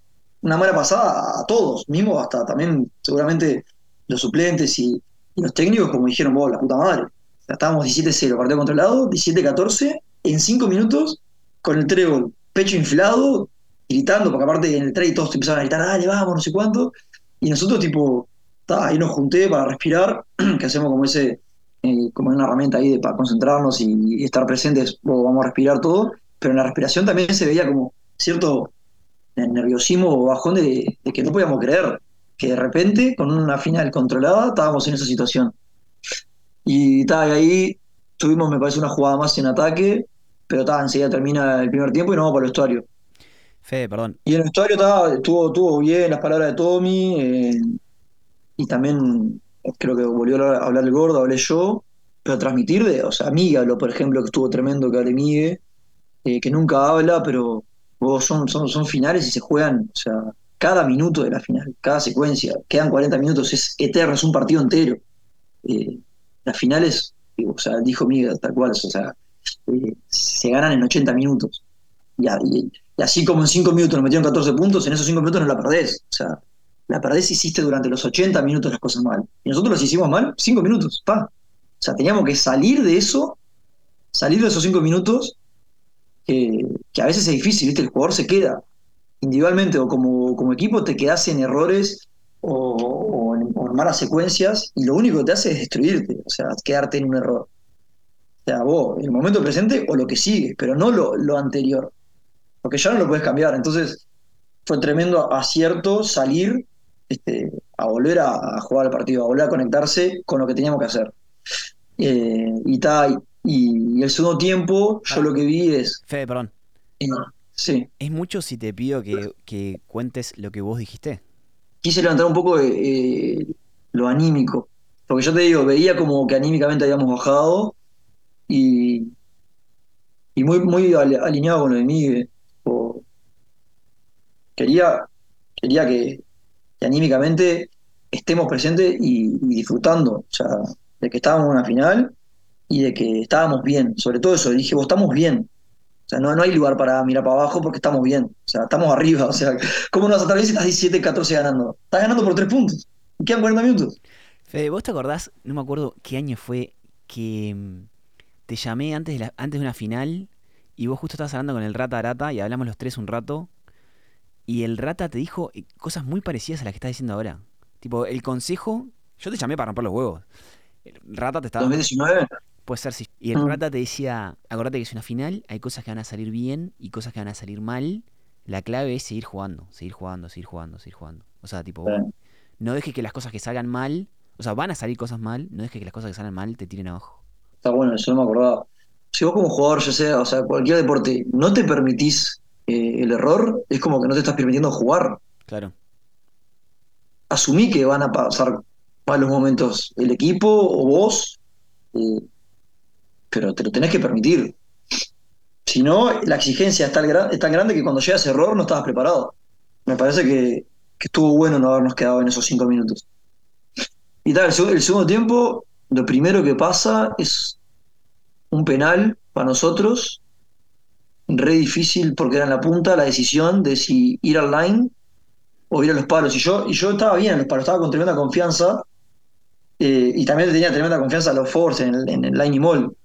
una mala pasada a todos, mismo hasta también seguramente los suplentes y, los técnicos, como dijeron vos, la puta madre. Estábamos 17-0, partido controlado, 17-14, en 5 minutos, con el trébol, pecho inflado, gritando, porque aparte en el trade todos empezaron a gritar, dale, vamos, no sé cuánto. Y nosotros, tipo, ahí nos junté para respirar, que hacemos como ese, eh, como una herramienta ahí de, para concentrarnos y, estar presentes, vamos a respirar todo, pero en la respiración también se veía como cierto nerviosismo o bajón de, que no podíamos creer que de repente, con una final controlada, estábamos en esa situación. Y, y ahí tuvimos, me parece, una jugada más en ataque, pero ta, enseguida termina el primer tiempo y nos vamos para el vestuario. Fede, perdón. Y el vestuario ta, estuvo, estuvo bien las palabras de Tommy, eh, y también creo que volvió a hablar el gordo, hablé yo, pero transmitir de, o sea, Mígalo, por ejemplo, que estuvo tremendo que hable Migue, eh, que nunca habla, pero son, son, son finales y se juegan, o sea, cada minuto de la final, cada secuencia, quedan 40 minutos, es eterno, es un partido entero. Eh, las finales, o sea, dijo Miguel tal cual, o sea, eh, se ganan en 80 minutos. Y, así como en 5 minutos nos metieron 14 puntos, en esos 5 minutos no la perdés. O sea, la perdés hiciste durante los 80 minutos las cosas mal. Y nosotros las hicimos mal 5 minutos, pa. O sea, teníamos que salir de eso, salir de esos 5 minutos que, a veces es difícil, ¿viste? El jugador se queda individualmente o como, equipo, te quedas en errores o, en, malas secuencias y lo único que te hace es destruirte, o sea, quedarte en un error. O sea, vos, el momento presente o lo que sigue, pero no lo, anterior, porque ya no lo puedes cambiar. Entonces, fue tremendo acierto salir este, a volver a, jugar el partido, a volver a conectarse con lo que teníamos que hacer. Eh, y, ta, y el segundo tiempo, yo ah. lo que vi es. Fede, perdón. sí. ¿Es mucho si te pido que, cuentes lo que vos dijiste? Quise levantar un poco eh, lo anímico. Porque yo te digo, veía como que anímicamente habíamos bajado y, y muy, muy alineado con lo de Miguel. quería quería que, anímicamente estemos presentes y, y, disfrutando. O sea, de que estábamos en una final y de que estábamos bien. Sobre todo eso, dije, vos estamos bien. O sea, no, no hay lugar para mirar para abajo porque estamos bien. O sea, estamos arriba. O sea, ¿cómo no vas a estar bien si estás 17, 14 ganando? Estás ganando por 3 puntos. Y quedan 40 minutos. Fede, ¿vos te acordás? No me acuerdo qué año fue que mm, te llamé antes de, la, antes de una final y vos justo estabas hablando con el Rata Arata y hablamos los tres un rato. Y el Rata te dijo eh, cosas muy parecidas a las que estás diciendo ahora. Tipo, el consejo. Yo te llamé para romper los huevos. El Rata te estaba. ¿2019? Puede ser, sí. Y el. Rata te decía, acordate que es una final, hay cosas que van a salir bien y cosas que van a salir mal. La clave es seguir jugando, seguir jugando, seguir jugando, seguir jugando. O sea, tipo, no dejes que las cosas que salgan mal, o sea, van a salir cosas mal, no dejes que las cosas que salgan mal te tiren abajo. Está bueno, eso no me acordaba. Si vos como jugador, ya sea, o sea, cualquier deporte, no te permitís eh, el error, es como que no te estás permitiendo jugar. Claro. Asumí que van a pasar malos momentos el equipo o vos, eh, pero te lo tenés que permitir. Si no, la exigencia es tan, es tan grande que cuando llega ese error no estabas preparado. Me parece que, estuvo bueno no habernos quedado en esos cinco minutos. Y tal, el, seg- el segundo tiempo, lo primero que pasa es un penal para nosotros, re difícil porque era en la punta la decisión de si ir al line o ir a los palos. Y yo, y yo estaba bien en los palos, estaba con tremenda confianza. eh, y también tenía tremenda confianza a los Force en el, line y mall.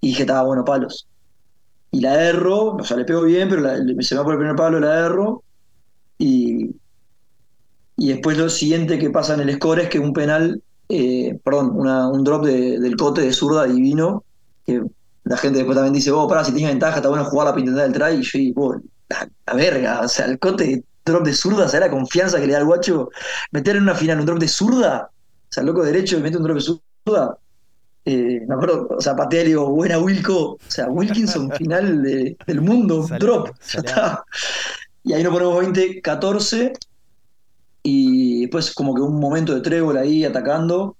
Y dije, estaba bueno, palos. Y la erro, o sea, le pego bien, pero la- se me va por el primer palo, la erro. Y, y después lo siguiente que pasa en el score es que un penal, eh, perdón, una- un drop de- del cote de zurda divino, que la gente después también dice, oh, pará, si tienes ventaja, está bueno jugarla para intentar el try. Y yo digo, "Oh, la, la verga, o sea, el cote, drop de zurda, ¿sabes la confianza que le da al guacho? Meter en una final un drop de zurda, o sea, el loco derecho mete un drop de zurda. Eh, me acuerdo, o sea, patea y le digo, buena Wilco, o sea, Wilkinson final de- del mundo, drop, ya está. Y ahí nos ponemos 20-14 y después como que un momento de trébol ahí atacando,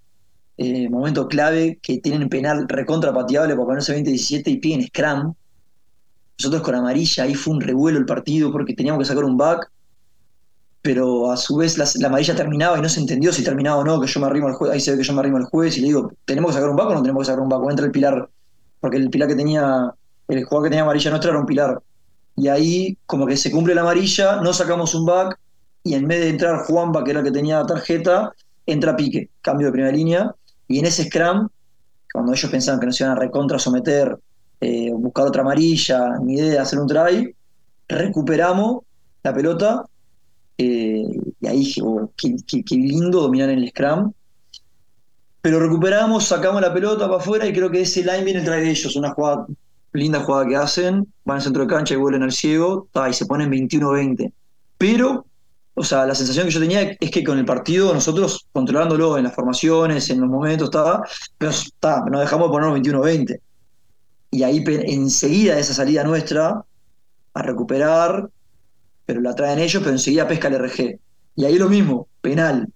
eh, momento clave que tienen penal recontra pateable para ponerse 20-17 y piden scrum. Nosotros con amarilla, ahí fue un revuelo el partido porque teníamos que sacar un back, pero a su vez la, la amarilla terminaba y no se entendió si terminaba o no, que yo me arrimo al juez, ahí se ve que yo me arrimo al juez y le digo, ¿tenemos que sacar un back o no tenemos que sacar un back? O entra el pilar, porque el pilar que tenía, el jugador que tenía amarilla nuestra era un pilar. Y ahí como que se cumple la amarilla, no sacamos un back y en vez de entrar Juanba, que era el que tenía tarjeta, entra Pique, cambio de primera línea. Y en ese scrum, cuando ellos pensaban que nos iban a recontra someter, eh, buscar otra amarilla, ni idea de hacer un try, recuperamos la pelota eh, y ahí dije, oh, qué, lindo dominar en el scrum. Pero recuperamos, sacamos la pelota para afuera y creo que ese line viene el try de ellos, una jugada, linda jugada que hacen, van al centro de cancha y vuelven al ciego, y se ponen 21-20. Pero, o sea, la sensación que yo tenía es que con el partido nosotros controlándolo en las formaciones, en los momentos, ta, pero ta, nos dejamos de ponernos 21-20. Y ahí enseguida esa salida nuestra a recuperar, pero la traen ellos, pero enseguida pesca el RG. Y ahí lo mismo, penal,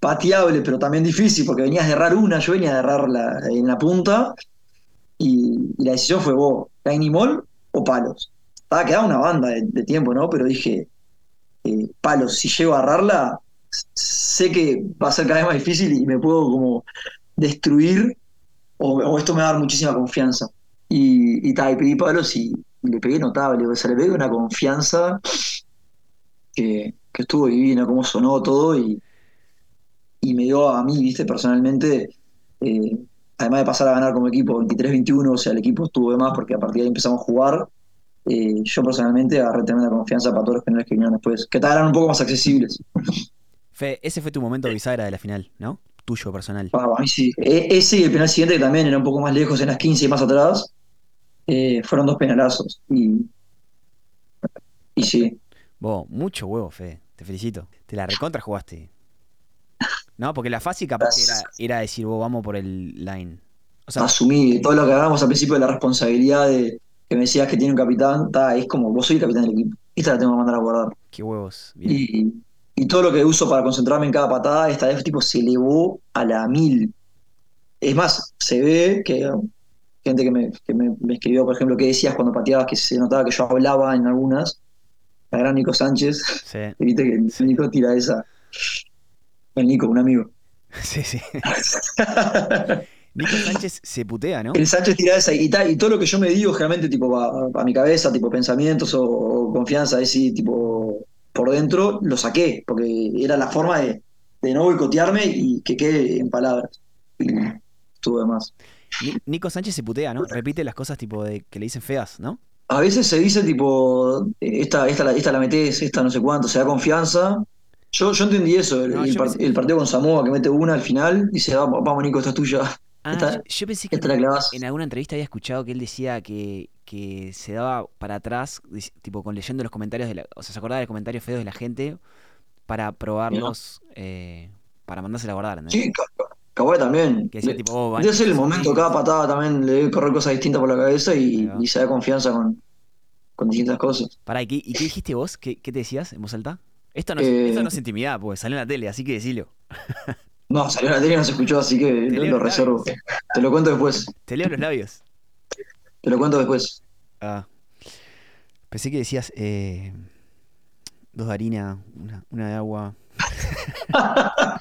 pateable, pero también difícil, porque venías de errar una, yo venía de errar la- en la punta, y, la decisión fue vos, Tiny Mall o palos. Estaba quedada una banda de, de tiempo, ¿no? Pero dije, palos, si llego a agarrarla, sé que va a ser cada vez más difícil y me puedo como destruir, o, esto me va a dar muchísima confianza. Y, y, y pedí palos y, y le pegué notable, o sea, le pegué una confianza que, que estuvo divina, cómo sonó todo y, y me dio a mí, viste, personalmente, eh, además de pasar a ganar como equipo 23-21, o sea, el equipo estuvo de más porque a partir de ahí empezamos a jugar. Eh, yo personalmente agarré tremenda confianza para todos los penales que vinieron después, que tal eran un poco más accesibles. Fe, ese fue tu momento bisagra de la final, ¿no? Tuyo, personal. Ah, a mí sí. E- ese y el penal siguiente, que también era un poco más lejos, en las 15 y más atrás, eh, fueron dos penalazos. Y, y sí, Vos, mucho huevo, Fe. Te felicito. Te la recontra jugaste. No, porque la fácil capaz era, era decir, vos vamos por el line. O sea, asumí todo lo que hagamos al principio de la responsabilidad de que me decías que tiene un capitán, ta, es como, vos soy el capitán del equipo. Esta la tengo que mandar a guardar. qué huevos. Bien. Y, y todo lo que uso para concentrarme en cada patada, esta vez tipo se elevó a la mil. Es más, se ve que gente que me, que me, me escribió, por ejemplo, qué decías cuando pateabas, que se notaba que yo hablaba en algunas. La gran Nico Sánchez, Sí, viste que el Nico tira esa. El Nico, un amigo. sí, sí. Nico Sánchez se putea, ¿no? El Sánchez tira esa y, tal, y todo lo que yo me digo generalmente tipo a, a mi cabeza, tipo pensamientos o, o confianza, así tipo por dentro, lo saqué, porque era la forma de, de no boicotearme y que quede en palabras. Y estuvo de más. Ni- Nico Sánchez se putea, ¿no? Repite las cosas tipo de que le dicen feas, ¿no? A veces se dice tipo, esta, esta, la- esta la metés, esta no sé cuánto, se da confianza. Yo, yo entendí eso, el, No, el yo par- pensé- el partido con Samoa que mete una al final, dice, vamos, vamos Nico, esta es tuya. Ah, yo, pensé que en alguna entrevista había escuchado que él decía que, que se daba para atrás, tipo con leyendo los comentarios de la, o sea, se acordaba de comentarios feos de la gente para probarlos, eh, para mandársela a guardar, ¿no? Sí, Ca- Ca- Kawhi también. Que decía tipo, oh, van- ser el momento, cada patada también le debe correr cosas distintas por la cabeza y, y se da confianza con, con distintas cosas. Pará, ¿y qué, y qué dijiste vos? ¿Qué, qué te decías en voz alta? Esto no, es, Eh, esto no es intimidad, porque salió en la tele, así que decilo. No, salió la tele y no se escuchó, así que Te lo, reservo. labios. Te lo cuento después. Te leo los labios. Te lo cuento después. Ah. Pensé que decías eh, dos de harina, una, una de agua.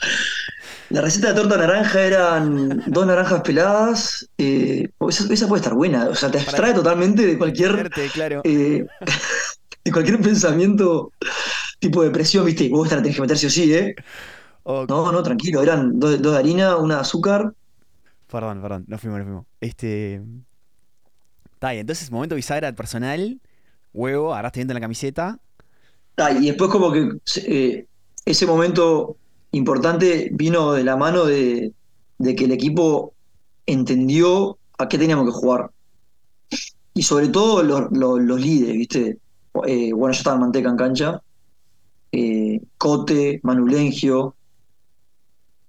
La receta de torta naranja eran dos naranjas peladas. eh, esa, esa puede estar buena. O sea, te abstrae totalmente de cualquier, claro. eh, de cualquier pensamiento tipo de presión, ¿viste? Vos esta la tenés que meter sí o sí, ¿eh? No, no, tranquilo. Eran dos, dos de harina, una de azúcar. Perdón, perdón, no fuimos, no fuimos. Este. Está bien, entonces, momento bisagra personal, huevo, agarraste viento en la camiseta. Ah, y después como que eh, ese momento importante vino de la mano de, de que el equipo entendió a qué teníamos que jugar. Y sobre todo los, los- los líderes, ¿viste? Eh, bueno, yo estaba en Manteca en cancha. eh, Cote, Manulengio.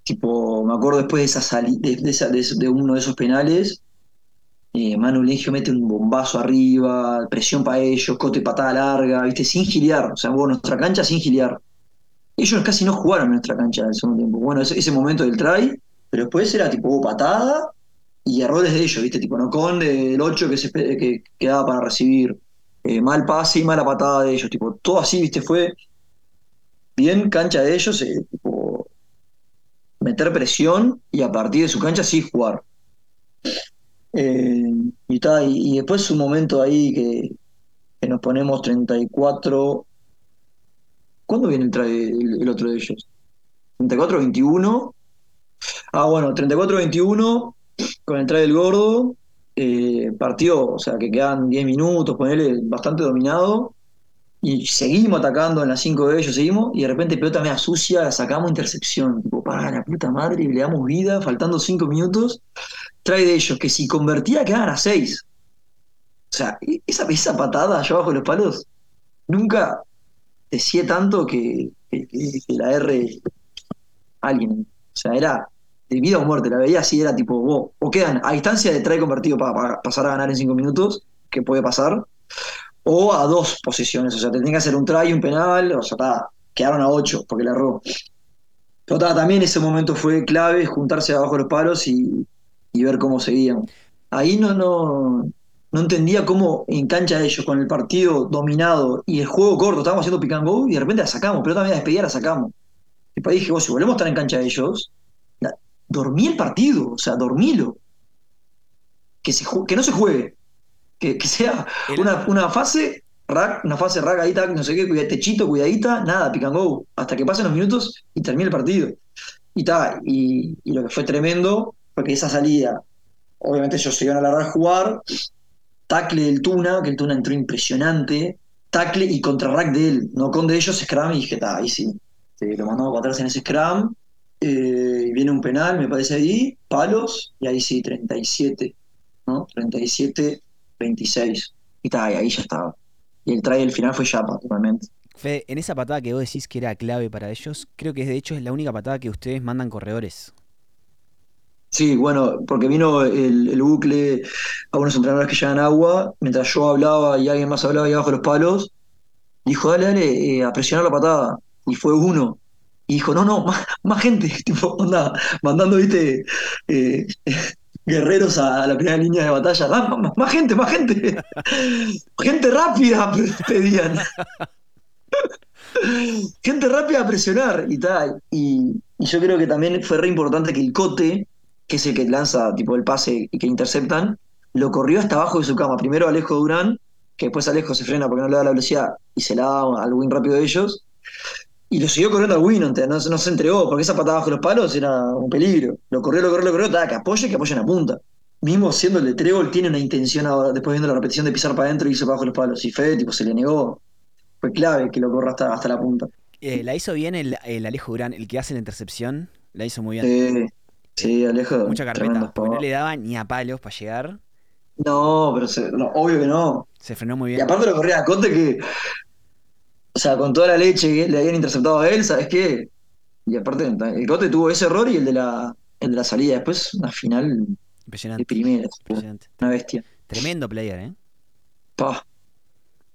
Tipo, me acuerdo después de esa sali- de, de de uno de esos penales. Eh, Manu Legio mete un bombazo arriba, presión para ellos, Cote patada larga, ¿viste? Sin giliar. O sea, bueno, nuestra cancha sin giliar. Ellos casi no jugaron en nuestra cancha en el segundo tiempo. Bueno, ese, momento del try, pero después era tipo hubo patada y errores de ellos, ¿viste? Tipo Nocón del 8 que se que quedaba para recibir, eh, mal pase y mala patada de ellos, tipo, todo así, ¿viste? Fue bien cancha de ellos, eh, tipo, meter presión y a partir de su cancha sí jugar. Eh, y, ta, y, después un momento ahí que, que nos ponemos 34. ¿Cuándo viene el, el, el otro de ellos? 34-21. Ah, bueno, 34-21 con el try del gordo. eh, partido, o sea, que quedan 10 minutos, ponerle bastante dominado. Y seguimos atacando en las 5 de ellos, seguimos. Y de repente pelota media sucia, sacamos intercepción. Tipo, para la puta madre, le damos vida, faltando 5 minutos trae de ellos que si convertía quedaban a 6. O sea, e- esa, esa patada allá abajo de los palos, nunca decía tanto que, la R alguien. O sea, era de vida o muerte. La veía así, era tipo, o quedan a distancia de trae convertido para, pasar a ganar en 5 minutos, que puede pasar, o a dos posiciones. O sea, te tenía que hacer un try, un penal, o sea, quedaron a 8 porque la erró. Pero ta, también ese momento fue clave, juntarse abajo de los palos y, y ver cómo seguían. Ahí no, no, no entendía cómo en cancha ellos, con el partido dominado y el juego corto, estábamos haciendo pick and go y de repente la sacamos, pero también la despedida la sacamos. Y después dije, vos, si volvemos a estar en cancha de ellos, dormí el partido, o sea, dormilo. Que, se, que no se juegue, que, que sea El- una, una fase rack, una fase rack ahí, tac, no sé qué, cuida- techito, cuidadita, nada, pick and go, hasta que pasen los minutos y termine el partido. Y ta, y, y lo que fue tremendo fue que esa salida, obviamente ellos se iban a largar a jugar, tackle del Tuna, que el Tuna entró impresionante, tackle y contrarrack de él, no con de ellos, scrum, y dije, ta, ahí sí, Sí, lo mandamos para atrás en ese scrum, eh, y viene un penal, me parece ahí, palos, y ahí sí, 37, ¿no? 37, 26, y ta, y ahí ya estaba. Y el try del final fue Chapa, totalmente. Fede, en esa patada que vos decís que era clave para ellos, creo que de hecho es la única patada que ustedes mandan corredores. Sí, bueno, porque vino el, el bucle a unos entrenadores que llevan agua, mientras yo hablaba y alguien más hablaba ahí abajo de los palos, dijo, dale, dale, eh, a presionar la patada. Y fue uno. Y dijo, no, no, más, más gente, tipo, onda, mandando, viste, eh, guerreros a, la primera línea de batalla. Ah, más, más gente, más gente. gente rápida, pedían. gente rápida a presionar y tal. Y, y yo creo que también fue re importante que el Cote, que es el que lanza tipo el pase y que interceptan, lo corrió hasta abajo de su cama. Primero Alejo Durán, que después Alejo se frena porque no le da la velocidad y se la da al win rápido de ellos. Y lo siguió corriendo al win, no, no se entregó, porque esa patada bajo los palos era un peligro. Lo corrió, lo corrió, lo corrió, que apoye, que apoye en la punta. Mismo siendo el de Trébol, tiene una intención ahora, después viendo la repetición de pisar para adentro y para abajo de los palos. Y Fede, tipo, se le negó. Fue clave que lo corra hasta, hasta la punta. Eh, la hizo bien el, el Alejo Durán, el que hace la intercepción, la hizo muy bien. Eh, sí, Alejo. Mucha carpeta, porque no le daba ni a palos para llegar. No, pero se- no, obvio que no. Se frenó muy Y bien. aparte lo corría a Conte que, o sea, con toda la leche que le habían interceptado a él, ¿sabes qué? Y aparte, el Conte tuvo ese error y el de la, el de la salida. Después, una final de Impresionante. primeras. impresionante. Una bestia. Tremendo player, ¿eh? Pa,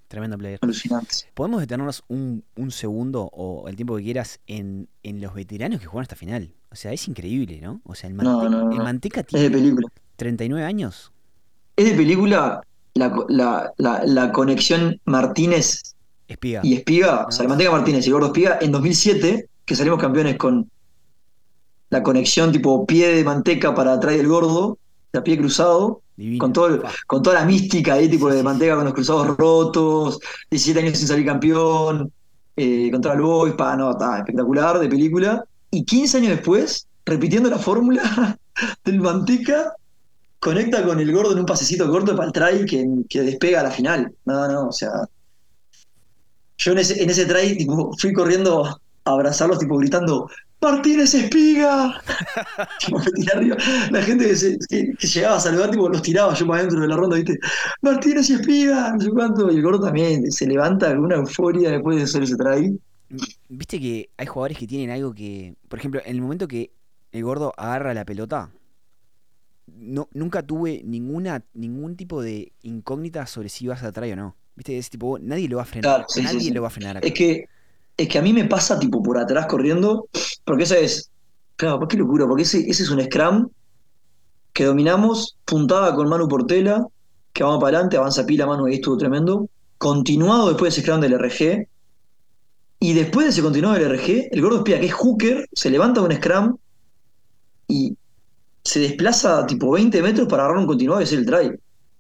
Tremendo player. alucinante. ¿Podemos detenernos un, un segundo o el tiempo que quieras en, en los veteranos que jugaron esta final? O sea, es increíble, ¿no? O sea, el, No, Mante- no, no. el Manteca Es de tiene película. 39 años. Es de película la, la, la, la conexión Martínez Espiga. y Espiga, o sea, el Manteca Martínez y Gordo Espiga, en 2007, que salimos campeones con la conexión tipo pie de manteca para atrás del gordo, la pie cruzado, con, todo, con toda la mística ahí, tipo de manteca con los cruzados rotos, 17 años sin salir campeón, eh, contra el Boys, pa, no, está espectacular de película. Y 15 años después, repitiendo la fórmula del manteca, conecta con el gordo en un pasecito corto para el try que, que despega a la final. No, no, o sea. Yo en ese, en ese try tipo, fui corriendo a abrazarlos, tipo gritando, Martínez Espiga. La gente que, llegaba a saludar, tipo, los tiraba yo para adentro de la ronda, ¿viste? Martínez Espiga, no sé cuánto. Y el gordo también se levanta con una euforia después de hacer ese try. Viste que hay jugadores que tienen algo que. Por ejemplo, en el momento que el gordo agarra la pelota, no, nunca tuve ninguna, ningún tipo de incógnita sobre si ibas a try o no. Viste, ese tipo, nadie lo va a frenar. nadie lo va a frenar Es que es que a mí me pasa tipo por atrás corriendo, porque esa es, claro, ¿por qué locura? Porque ese, ese es un scrum que dominamos, puntada con Manu Portela, que vamos para adelante, avanza pila Manu, ahí estuvo tremendo, continuado después de ese scrum del RG, y después de ese continuado del RG, el gordo espía que es hooker, se levanta un scrum y se desplaza tipo 20 metros para agarrar un continuado y hacer el try.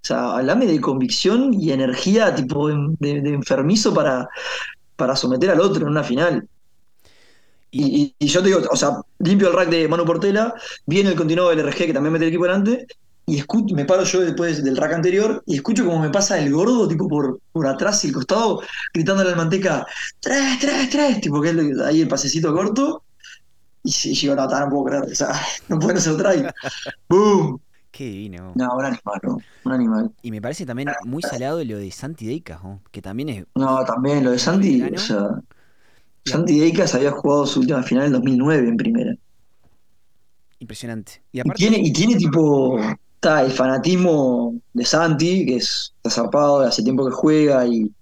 O sea, hablame de convicción y energía tipo de enfermizo para, para someter al otro en una final. Y, yo te digo, o sea, limpio el rack de Manu Portela, viene el continuado del RG que también mete el equipo delante, y escucho, me paro yo después del rack anterior y escucho como me pasa el gordo, tipo por, por atrás y el costado, gritándole al manteca, tres, tres, tres, tipo que es ahí el pasecito corto. Y si yo no, no puedo creer, o sea, no pueden hacer try. ¡Boom! Qué divino. No, un animal, ¿no? Un animal. Y me parece también muy salado lo de Santi Deicas, ¿no? que también es. No, también lo de Santi, o sea. Santi Deicas había jugado su última final en 2009 en primera. Impresionante. Y, tiene, y tiene tipo. Está el fanatismo de Santi, que es zarpado, hace tiempo que juega y,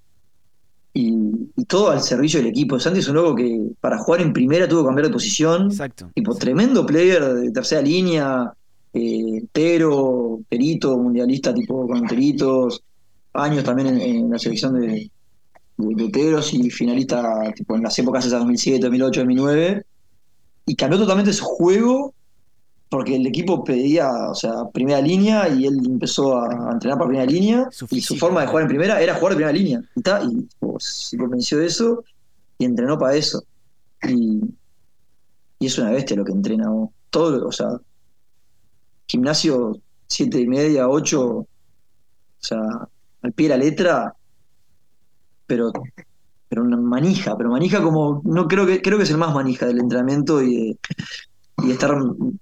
y, todo al servicio del equipo. Santi es un loco que para jugar en primera tuvo que cambiar de posición. Exacto. Tipo, tremendo player de tercera línea eh, Tero, Perito, mundialista tipo con Teritos, años también en, la selección de, de, Teros y finalista tipo en las épocas esas 2007, 2008, 2009. Y cambió totalmente su juego porque el equipo pedía, o sea, primera línea y él empezó a, entrenar para primera línea y su forma de jugar en primera era jugar de primera línea. Y, se convenció de eso y entrenó para eso. Y, y es una bestia lo que entrena. Todo, o sea, gimnasio siete y media, ocho, o sea, al pie de la letra, pero, pero una manija, pero manija como, no creo que, creo que es el más manija del entrenamiento y de, estar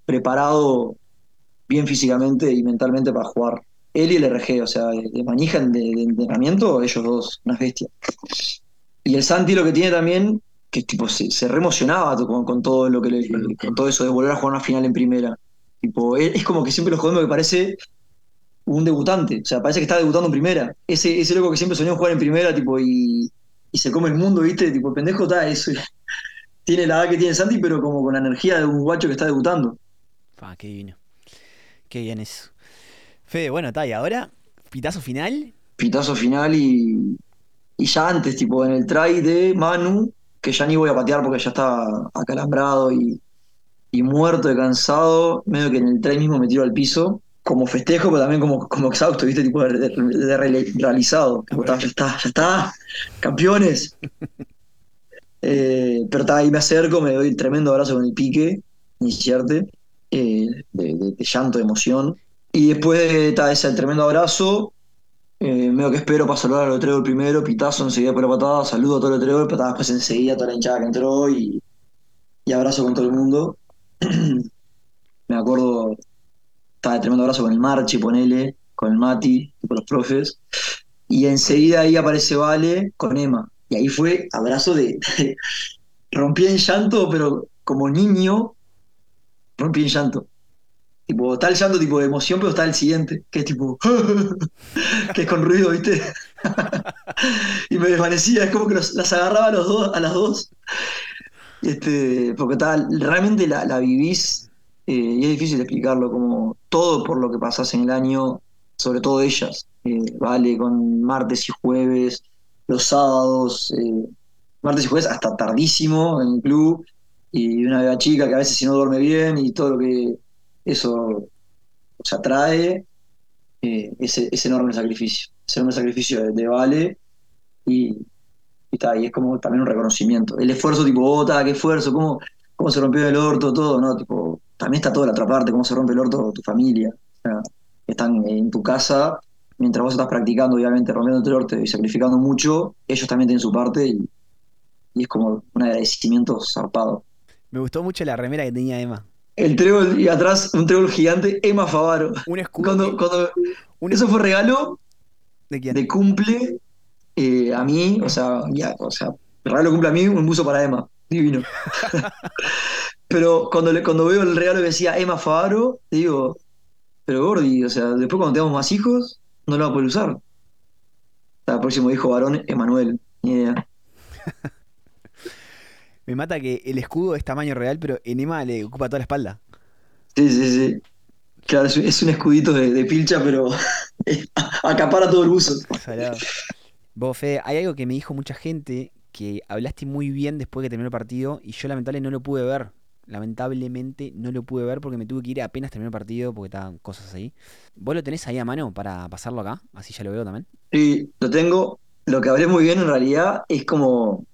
preparado bien físicamente y mentalmente para jugar. Él y el RG, o sea, de, manija de, entrenamiento, ellos dos, unas bestias. Y el Santi lo que tiene también, que tipo se, se reemocionaba con, con, todo lo que le, con todo eso de volver a jugar una final en primera. Tipo, es, como que siempre lo jodemos que parece un debutante. O sea, parece que está debutando en primera. Ese, ese loco que siempre soñó jugar en primera, tipo, y, se come el mundo, ¿viste? Tipo, el pendejo está, eso tiene la edad que tiene Santi, pero como con la energía de un guacho que está debutando. Ah, qué bien. Qué bien eso. Fede, bueno, está, y ahora, pitazo final. Pitazo final y, y ya antes, tipo, en el try de Manu, que ya ni voy a patear porque ya está acalambrado y, y muerto de cansado, medio que en el tren mismo me tiro al piso, como festejo, pero también como, como exhausto, ¿viste? Tipo de, realizado. ya está, ya está, campeones. Eh, pero está, ahí me acerco, me doy un tremendo abrazo con el pique, iniciarte, eh, de, llanto, de emoción. Y después de ese tremendo abrazo, eh, medio que espero para saludar al el primero, pitazo enseguida por la patada, saludo a todo el Otreo, patada después enseguida toda la hinchada que entró y, y abrazo con todo el mundo. me acuerdo, estaba de tremendo abrazo con el Marchi, ponele, con el Mati, con los profes. Y enseguida ahí aparece Vale con Emma. Y ahí fue abrazo de. rompí en llanto, pero como niño, rompí en llanto. Tipo, está el llanto tipo de emoción, pero está el siguiente, que es tipo. que es con ruido, ¿viste? y me desvanecía, es como que las agarraba los dos, a las dos este, porque tal, realmente la, vivís eh, y es difícil explicarlo, como todo por lo que pasás en el año, sobre todo ellas, eh, vale, con martes y jueves, los sábados, eh, martes y jueves hasta tardísimo en el club, y una chica que a veces si no duerme bien y todo lo que eso o sea, trae, eh, ese, ese enorme sacrificio, ese enorme sacrificio de, de Vale y, y, está, y es como también un reconocimiento. El esfuerzo tipo, oh, ta, qué esfuerzo, cómo, cómo se rompió el orto, todo, ¿no? Tipo, también está toda la otra parte, cómo se rompe el orto tu familia. O sea, están en tu casa, mientras vos estás practicando, obviamente, rompiendo el orto y sacrificando mucho, ellos también tienen su parte y, y es como un agradecimiento zarpado. Me gustó mucho la remera que tenía Emma. El trébol y atrás un trébol gigante, Emma Favaro. Un escudo. Cuando, cuando, un eso fue regalo ¿De quién? de cumple eh, a mí, o sea, ya, o sea, el regalo cumple a mí, un buzo para Emma, divino. pero cuando, le, cuando veo el regalo que decía Emma Favaro, digo, pero Gordi, o sea, después cuando tengamos más hijos, no lo va a poder usar. O sea, el próximo hijo varón, Emanuel, ni idea. Me mata que el escudo es tamaño real, pero en Emma le ocupa toda la espalda. Sí, sí, sí. Claro, es, es un escudito de, de pilcha, pero acapara todo el buzo. Salado. Vos, hay algo que me dijo mucha gente que hablaste muy bien después que terminó el partido y yo lamentablemente no lo pude ver. Lamentablemente no lo pude ver porque me tuve que ir apenas terminó el partido porque estaban cosas ahí. ¿Vos lo tenés ahí a mano para pasarlo acá? Así ya lo veo también. Sí, lo tengo. Lo que hablé muy bien en realidad es como.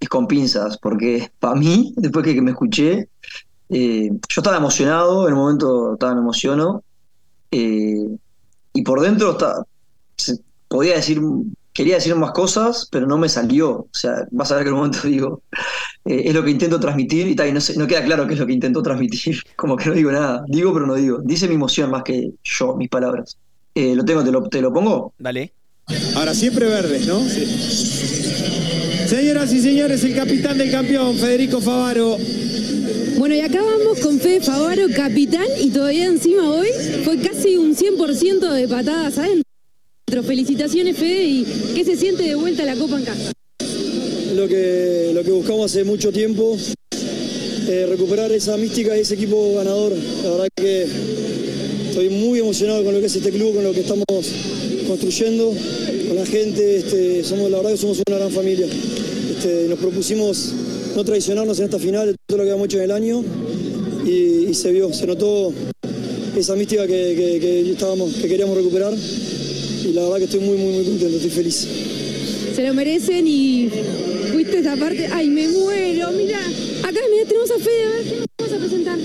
es con pinzas, porque para mí, después que, me escuché, eh, yo estaba emocionado, en el momento estaba en emociono, eh, y por dentro estaba, se- podía decir, quería decir más cosas, pero no me salió. O sea, vas a ver que en un momento digo, eh, es lo que intento transmitir, y, tal, y no, sé- no queda claro qué es lo que intento transmitir, como que no digo nada, digo pero no digo, dice mi emoción más que yo, mis palabras. Eh, lo tengo, te lo, te lo pongo. Dale. Ahora siempre verdes, ¿no? Señoras y señores, el capitán del campeón, Federico Favaro. Bueno, y acá vamos con Fede Favaro, capitán, y todavía encima hoy fue casi un 100% de patadas adentro. Felicitaciones, Fede, y ¿qué se siente de vuelta la Copa en casa? lo que, lo que buscamos hace mucho tiempo, eh, recuperar esa mística y ese equipo ganador. La verdad que estoy muy emocionado con lo que es este club, con lo que estamos construyendo, con la gente. Este, somos, la verdad que somos una gran familia. Este, nos propusimos no traicionarnos en esta final todo lo que habíamos hecho en el año y, se vio, se notó esa mística que- que estábamos, que queríamos recuperar y la verdad que estoy muy, muy, muy contento, estoy feliz. Se lo merecen y fuiste esa parte. ¡Ay, me muero! Mira, acá mira, tenemos a Fede, a ver, ¿qué vamos a presentar?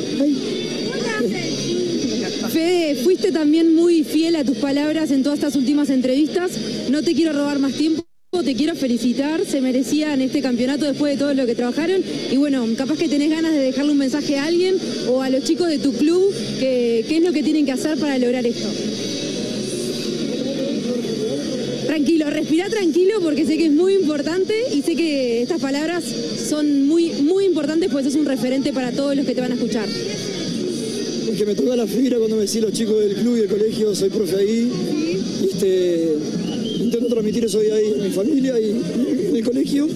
Fede, fuiste también muy fiel a tus palabras en todas estas últimas entrevistas. No te quiero robar más tiempo. Te quiero felicitar, se merecían este campeonato después de todo lo que trabajaron y bueno, capaz que tenés ganas de dejarle un mensaje a alguien o a los chicos de tu club, que, qué es lo que tienen que hacer para lograr esto. Tranquilo, respira tranquilo porque sé que es muy importante y sé que estas palabras son muy, muy importantes pues es un referente para todos los que te van a escuchar. Porque me toca la fibra cuando me decís los chicos del club y del colegio, soy profe ahí. Este, intento transmitir eso de ahí a mi familia y en el colegio.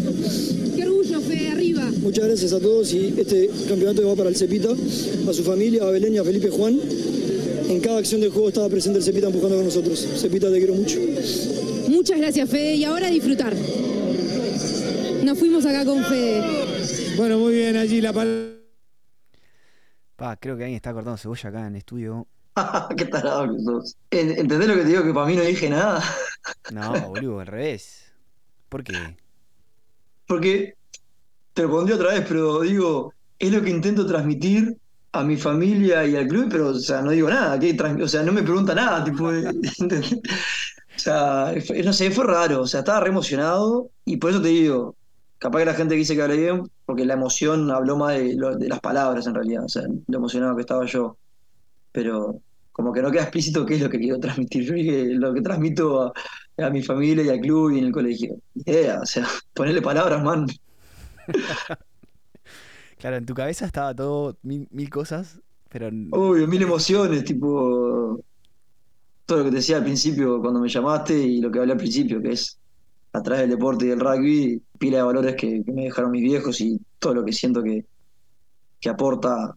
Qué orgullo, Fe, arriba. Muchas gracias a todos y este campeonato va para el Cepita, a su familia, a Belén y a Felipe Juan. En cada acción del juego estaba presente el Cepita empujando con nosotros. Cepita, te quiero mucho. Muchas gracias, Fede, y ahora a disfrutar. Nos fuimos acá con Fede. Bueno, muy bien, allí la palabra. Pa, creo que alguien está cortando cebolla acá en el estudio. Qué tarado que sos. En- ¿Entendés lo que te digo? Que para mí no dije nada. No, boludo, al revés. ¿Por qué? Porque te lo pondré otra vez, pero digo, es lo que intento transmitir a mi familia y al club, pero o sea, no digo nada. ¿qué o sea, no me pregunta nada. Tipo, ¿entendés? O sea, fue- no sé, fue raro. O sea, estaba re emocionado y por eso te digo, capaz que la gente dice que hablé bien, porque la emoción habló más de, lo- de las palabras en realidad, o sea, lo emocionado que estaba yo. Pero como que no queda explícito qué es lo que quiero transmitir. Yo dije lo que transmito a, a mi familia y al club y en el colegio. Idea, o sea, ponerle palabras, man. Claro, en tu cabeza estaba todo mil, mil cosas, pero Obvio, mil emociones, tipo todo lo que te decía al principio cuando me llamaste y lo que hablé al principio, que es a través del deporte y del rugby, pila de valores que, que me dejaron mis viejos y todo lo que siento que, que aporta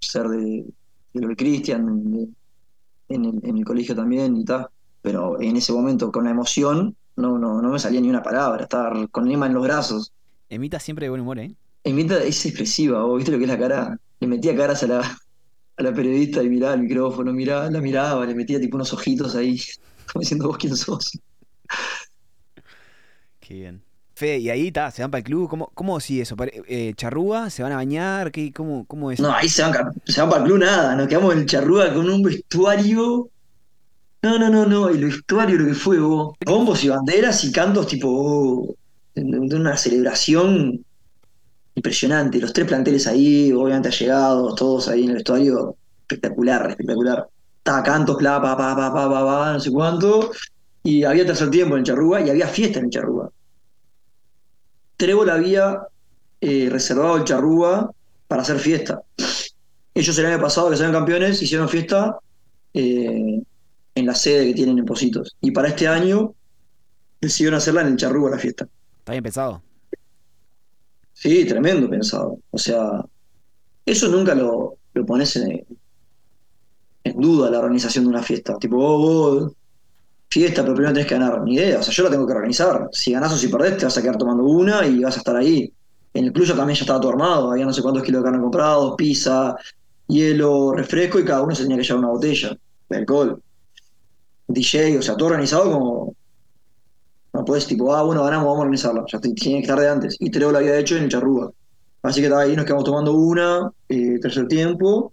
ser de, de lo Cristian, en el, en el colegio también y tal. Pero en ese momento, con la emoción, no, no, no me salía ni una palabra, estaba con Emma en los brazos. Emita siempre de buen humor, ¿eh? Emita es expresiva, vos viste lo que es la cara. Le metía caras a la, a la periodista y miraba el micrófono, miraba, la miraba, le metía tipo unos ojitos ahí, como diciendo vos quién sos. Qué bien. Fe, y ahí está, se van para el club. ¿Cómo, cómo sigue eso? Eh, ¿Charrúa? ¿Se van a bañar? ¿Qué, cómo, ¿Cómo es? No, ahí se van, se van para el club nada, nos quedamos en el charrúa con un vestuario. No, no, no, no, el vestuario lo que fue, vos. Bombos y banderas y cantos tipo oh, de una celebración impresionante. Los tres planteles ahí, obviamente allegados, todos ahí en el vestuario. Espectacular, espectacular. Estaba cantos, bla, pa, pa, pa, pa, pa, pa, no sé cuánto. Y había tercer tiempo en charrúa y había fiesta en charrúa. Trébol había eh, reservado el charrúa para hacer fiesta. Ellos el año pasado, que salieron campeones, hicieron fiesta eh, en la sede que tienen en Positos. Y para este año decidieron hacerla en el charrúa la fiesta. ¿Está bien pensado? Sí, tremendo pensado. O sea, eso nunca lo, lo pones en, duda la organización de una fiesta. Tipo, vos, vos, fiesta, pero primero tenés que ganar. Ni idea, o sea, yo la tengo que organizar. Si ganás o si perdés, te vas a quedar tomando una y vas a estar ahí. En el club ya también ya estaba todo armado, había no sé cuántos kilos de carne comprados, pizza, hielo, refresco y cada uno se tenía que llevar una botella de alcohol. DJ, o sea, todo organizado como. No puedes, tipo, ah, bueno, ganamos, vamos a organizarla. Ya te- tiene que estar de antes. Y Treo lo había hecho en Charrúa. Así que ahí, nos quedamos tomando una, eh, tercer tiempo.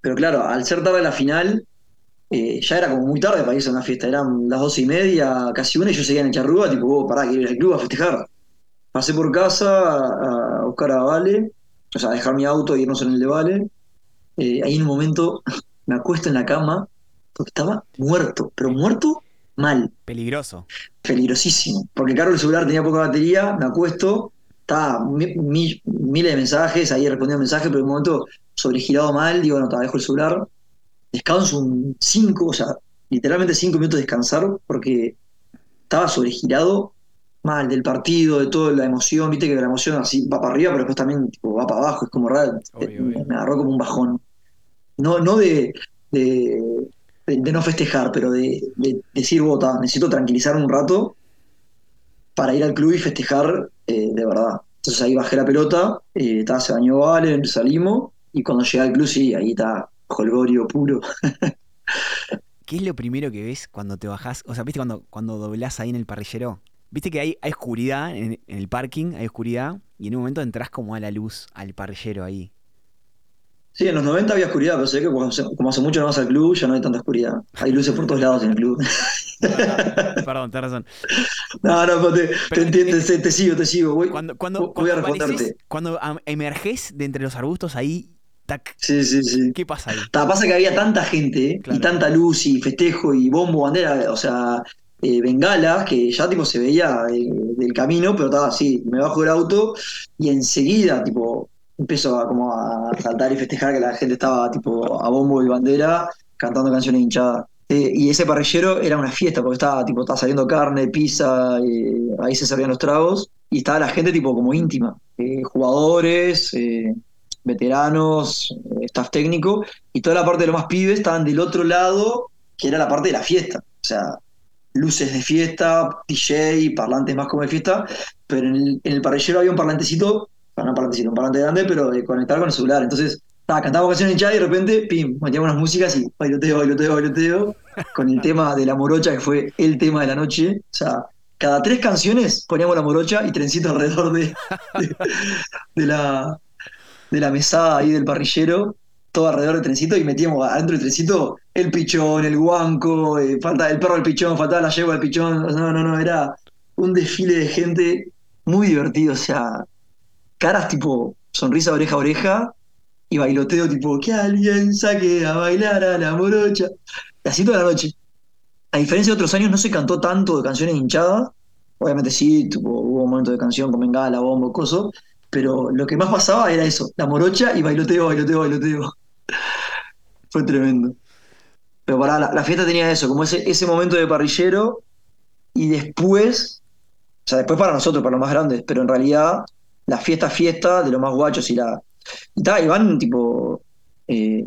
Pero claro, al ser tarde la final, eh, ya era como muy tarde para irse a una fiesta. Eran las doce y media, casi una, y yo seguía en Charrúa, tipo, oh, pará, quiero ir al club a festejar. Pasé por casa a, a buscar a Vale, o sea, a dejar mi auto y irnos en el de Vale. Eh, ahí en un momento me acuesto en la cama, porque estaba muerto, pero muerto mal Peligroso. peligrosísimo. Porque claro, el celular tenía poca batería, me acuesto, estaba mi- mi- miles de mensajes, ahí respondiendo mensajes, pero en un momento sobregirado mal, digo, no, te dejo el celular, descanso un 5, o sea, literalmente 5 minutos de descansar, porque estaba sobregirado mal del partido, de toda la emoción, viste que la emoción así va para arriba, pero después también tipo, va para abajo, es como raro, Obvio, me, obvio. agarró como un bajón. No, no de, de, de- no festejar, pero de, de decir, bota, necesito tranquilizarme un rato para ir al club y festejar eh, de verdad. Entonces ahí bajé la pelota, eh, estaba, se bañó Vale, salimos, y cuando llegué al club, sí, ahí está jolgorio puro. ¿Qué es lo primero que ves cuando te bajás? O sea, ¿viste cuando, cuando doblás ahí en el parrillero? ¿Viste que hay, hay oscuridad en, en el parking? Hay oscuridad. Y en un momento entras como a la luz, al parrillero ahí. Sí, en los 90 había oscuridad, pero sé que como hace, como hace mucho no vas al club, ya no hay tanta oscuridad. Hay luces por todos lados en el club. Perdón, tenés razón. No, no, pero te, Pero- entiendo, te, te sigo, te sigo. Voy, Cuando, cuando, voy cuando a responderte. cuando emerges de entre los arbustos ahí, tac, Sí, sí, sí. ¿qué pasa ahí? Ta, pasa que había tanta gente Claro. y tanta luz y festejo y bombo, bandera, o sea, eh, bengalas, que ya tipo se veía eh, del camino, pero estaba así, me bajo del auto y enseguida tipo empezó a, como a saltar y festejar que la gente estaba tipo a bombo y bandera cantando canciones hinchadas. Eh, y ese parrillero era una fiesta porque estaba tipo estaba saliendo carne, pizza, eh, ahí se servían los tragos y estaba la gente tipo como íntima, eh, jugadores, eh, veteranos, eh, staff técnico y toda la parte de los más pibes estaban del otro lado, que era la parte de la fiesta. O sea, luces de fiesta, DJ, parlantes más como de fiesta, pero en el, en el parrillero había un parlantecito, bueno, no un parlantecito, un parlante grande, pero de conectar con el celular. Entonces, estaba, cantábamos canciones hinchadas y de repente, pim, metíamos unas músicas y bailoteo, bailoteo, bailoteo, con el tema de la morocha, que fue el tema de la noche. O sea, cada tres canciones poníamos la morocha y trencito alrededor de, de, de la, de la mesada ahí del parrillero, todo alrededor del trencito y metíamos adentro del trencito el pichón, el guanco, eh, falta el perro del pichón, faltaba la yegua del pichón. No, no, no, era un desfile de gente muy divertido, o sea, caras tipo sonrisa oreja a oreja y bailoteo tipo que alguien saque a bailar a la morocha. Y así toda la noche. A diferencia de otros años no se cantó tanto de canciones hinchadas. Obviamente sí, tipo, hubo un momento de canción con bengala, bombo, coso, pero lo que más pasaba era eso, la morocha y bailoteo, bailoteo, bailoteo. Fue tremendo. Pero para la, la fiesta tenía eso, como ese, ese momento de parrillero y después, o sea, después para nosotros, para los más grandes, pero en realidad la fiesta, fiesta de los más guachos y la... Y, ta, y van tipo, eh,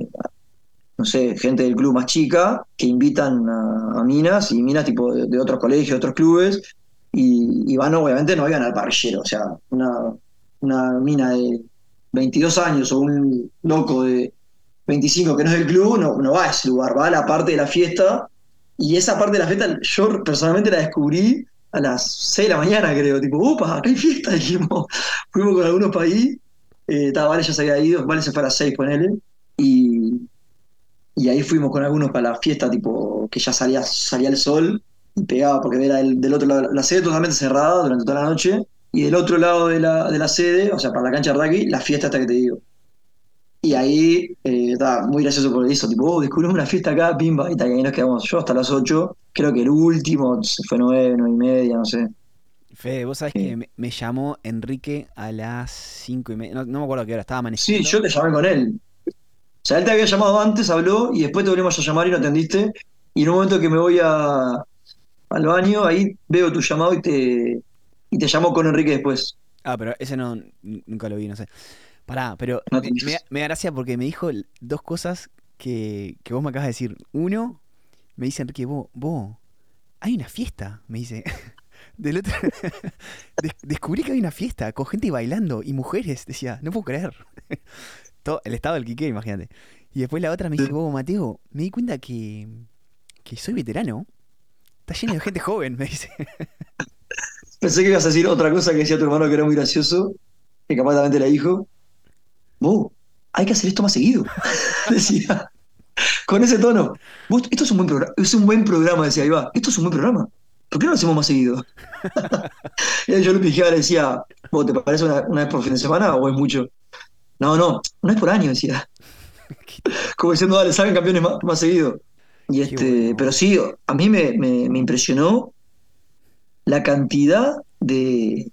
no sé, gente del club más chica que invitan a, minas y minas tipo de, de otros colegios, otros clubes y, y van, obviamente no iban al parrillero, o sea, una, una mina de 22 años o un loco de 25 que no es del club, no, no va a ese lugar, va a la parte de la fiesta. Y esa parte de la fiesta yo personalmente la descubrí a las 6 de la mañana, creo. Tipo, upa, acá hay fiesta, dijimos. Fuimos con algunos para ahí. Eh, ya se había ido, Vale se fue a las 6, ponele. Y, y ahí fuimos con algunos para la fiesta, tipo, que ya salía, salía el sol y pegaba, porque era el, del otro lado, la sede totalmente cerrada durante toda la noche. Y del otro lado de la, de la sede, o sea, para la cancha de rugby, la fiesta hasta que te digo. Y ahí eh, muy gracioso por eso, tipo, oh, descubrimos una fiesta acá, pimba, y, y ahí nos quedamos yo hasta las 8, creo que el último fue 9, 9 y media, no sé. Fede, vos sabés Sí. que me, me llamó Enrique a las 5 y media, no, no me acuerdo a qué hora, estaba amaneciendo. Sí, yo te llamé con él. O sea, él te había llamado antes, habló, y después te volvimos a llamar y no atendiste. Y en un momento que me voy a, al baño, ahí veo tu llamado y te, y te llamo con Enrique después. Ah, pero ese no, nunca lo vi, no sé. Pará, pero No me, me da- gracia porque me dijo dos cosas que, que vos me acabas de decir. Uno, me dice Enrique, vos, vos, hay una fiesta, me dice. Del otro, des- descubrí que hay una fiesta con gente bailando y mujeres, decía, no puedo creer. Todo, el estado del Quique, imagínate. Y después la otra me dice, vos, Mateo, me di cuenta que, que soy veterano. Está lleno de gente joven, me dice. Pensé que ibas a decir otra cosa que decía tu hermano que era muy gracioso, que capaz también te la dijo. Vos, hay que hacer esto más seguido. decía. Con ese tono. Vos, esto es un buen programa, es un buen programa, decía, va. Esto es un buen programa. ¿Por qué no lo hacemos más seguido? y yo le pijaba le decía, ¿vos te parece una, una vez por fin de semana o es mucho? No, no, una vez por año, decía. Como diciendo, dale, salgan campeones más, más seguido. Y este, bueno. pero sí, a mí me, me- me impresionó la cantidad de,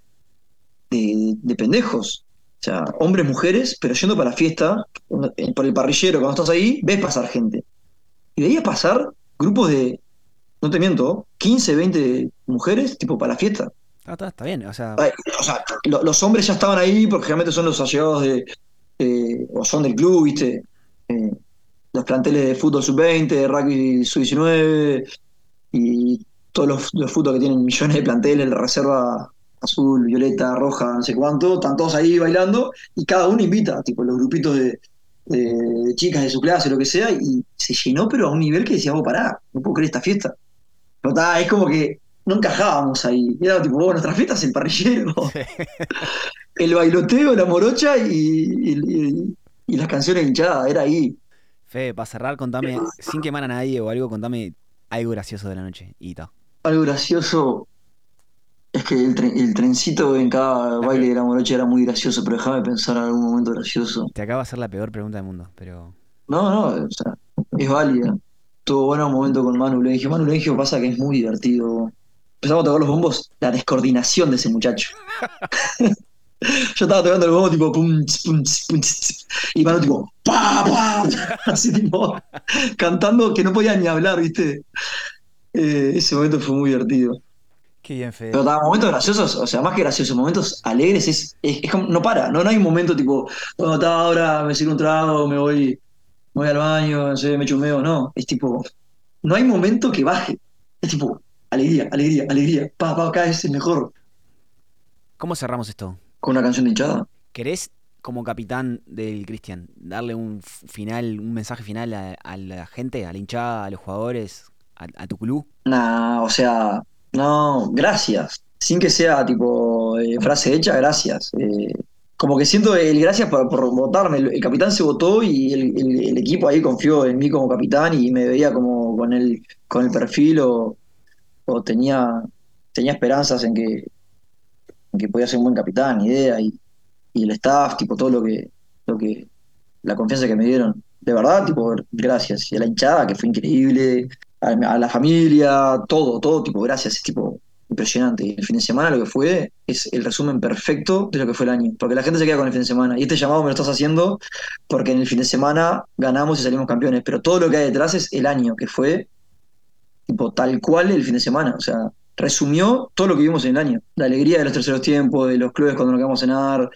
de, de pendejos. O sea, hombres, mujeres, pero yendo para la fiesta, por el parrillero, cuando estás ahí, ves pasar gente. Y veías pasar grupos de, no te miento, 15, 20 mujeres, tipo, para la fiesta. Ah, está, está bien, o sea, O sea, lo- los hombres ya estaban ahí porque generalmente son los allegados de, eh, o son del club, ¿viste? Eh, los planteles de fútbol sub-20, de rugby sub-19 y todos los, los fútbol que tienen millones de planteles, la reserva azul, violeta, roja, no sé cuánto, están todos ahí bailando y cada uno invita, tipo los grupitos de, de- de chicas de su clase, lo que sea, y se llenó, pero a un nivel que decíamos, pará, no puedo creer esta fiesta. Pero está, es como que no encajábamos ahí. Era tipo, oh, nuestra fiesta es el parrillero, el bailoteo, la morocha y, y, y- y las canciones hinchadas, era ahí. Fede, para cerrar, contame, sin quemar a nadie o algo, contame algo gracioso de la noche. Y ta. Algo gracioso es que el, tren- el trencito en cada baile de la morocha era muy gracioso, pero déjame pensar en algún momento gracioso. Te acaba de hacer la peor pregunta del mundo, pero. No, no, o sea, es válida. Tuvo bueno un momento con Manu Legio. Manu Legio pasa que es muy divertido. Empezamos a tocar los bombos, la descoordinación de ese muchacho. Yo estaba tocando el bombo tipo pum, pum, pum, y Manu tipo pa, pa, así tipo cantando que no podía ni hablar, ¿viste? Eh, ese momento fue muy divertido. Qué bien, Fede. Pero estaba momentos graciosos, o sea, más que graciosos, momentos alegres, es, es, no para, no, no hay un momento tipo, bueno, está ahora, me sirvo un trago, me voy, me voy al baño, no sé, me chumeo, no, es tipo, no hay momento que baje, es tipo, alegría, alegría, alegría, pa, pa, acá es el mejor, ¿Cómo cerramos esto? con una canción de hinchada. ¿Querés, como capitán del Cristian, darle un final, un mensaje final a, a la gente, a la hinchada, a los jugadores, a, a tu club? Nah, o sea, no, gracias, sin que sea tipo eh, frase hecha, gracias. Eh, como que siento el gracias por, por votarme. El, capitán se votó y el equipo ahí confió en mí como capitán y me veía como con el, con el perfil o, o tenía, tenía esperanzas en que, en que podía ser un buen capitán, idea, y, y el staff, tipo todo lo que, lo que, la confianza que me dieron. De verdad, tipo, gracias. Y a la hinchada, que fue increíble, a, la familia, todo, todo, tipo, gracias, es tipo impresionante. Y el fin de semana lo que fue es el resumen perfecto de lo que fue el año. Porque la gente se queda con el fin de semana. Y este llamado me lo estás haciendo porque en el fin de semana ganamos y salimos campeones. Pero todo lo que hay detrás es el año, que fue tipo tal cual el fin de semana. O sea, resumió todo lo que vimos en el año. La alegría de los terceros tiempos, de los clubes cuando nos quedamos a cenar,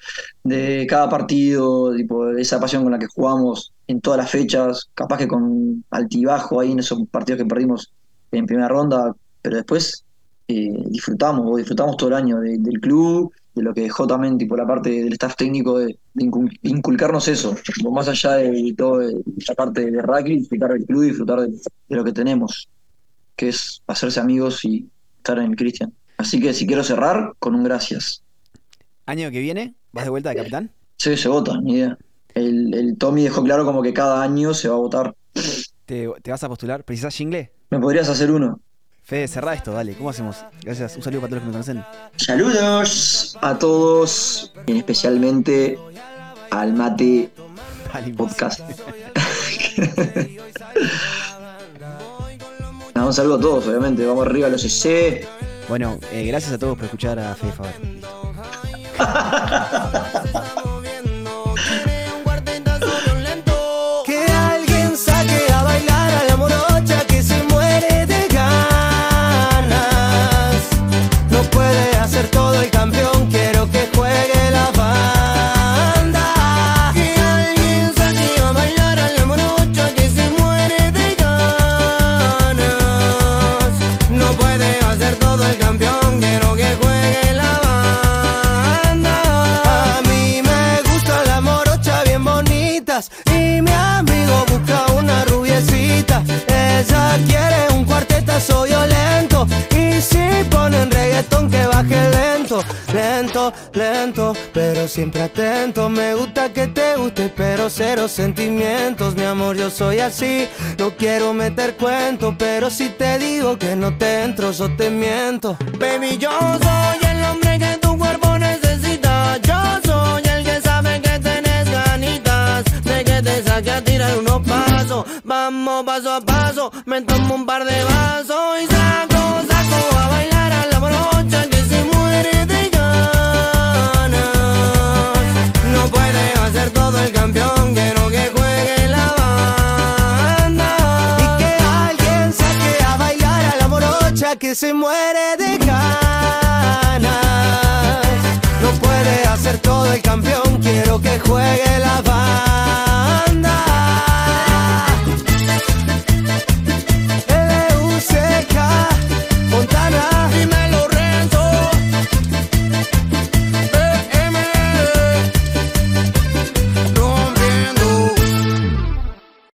de cada partido, tipo, de esa pasión con la que jugamos en todas las fechas, capaz que con altibajo ahí en esos partidos que perdimos en primera ronda, pero después eh, disfrutamos, o disfrutamos todo el año de- del club de lo que dejó también tipo la parte del staff técnico de, de incul- inculcarnos eso, más allá de todo de la parte de rugby, disfrutar del club y disfrutar de lo que tenemos, que es hacerse amigos y estar en Cristian. Así que si quiero cerrar, con un gracias. Año que viene, ¿vas de vuelta de capitán? Sí, se vota, ni idea. El, el Tommy dejó claro como que cada año se va a votar. ¿Te, te vas a postular? ¿Precisás jingle? ¿Me podrías hacer uno? Fede, cerrá esto, dale. ¿Cómo hacemos? Gracias. Un saludo para todos los que me conocen. Saludos a todos, y especialmente al Mate Dale, Podcast. Nada, un saludo a todos, obviamente. Vamos arriba a los EC. Bueno, eh, gracias a todos por escuchar a Fede pero siempre atento. Me gusta que te guste, pero cero sentimientos, mi amor, yo soy así. No quiero meter cuento, pero si te digo que no te entro, yo te miento. Baby, yo soy el hombre que tu cuerpo necesita. Yo soy el que sabe que tenés ganitas de que te saque a tirar unos pasos. Vamos paso a paso, me tomo un par de vasos que se muere de ganas. No puede hacer todo el campeón, quiero que juegue la banda. LUCK, Fontana, y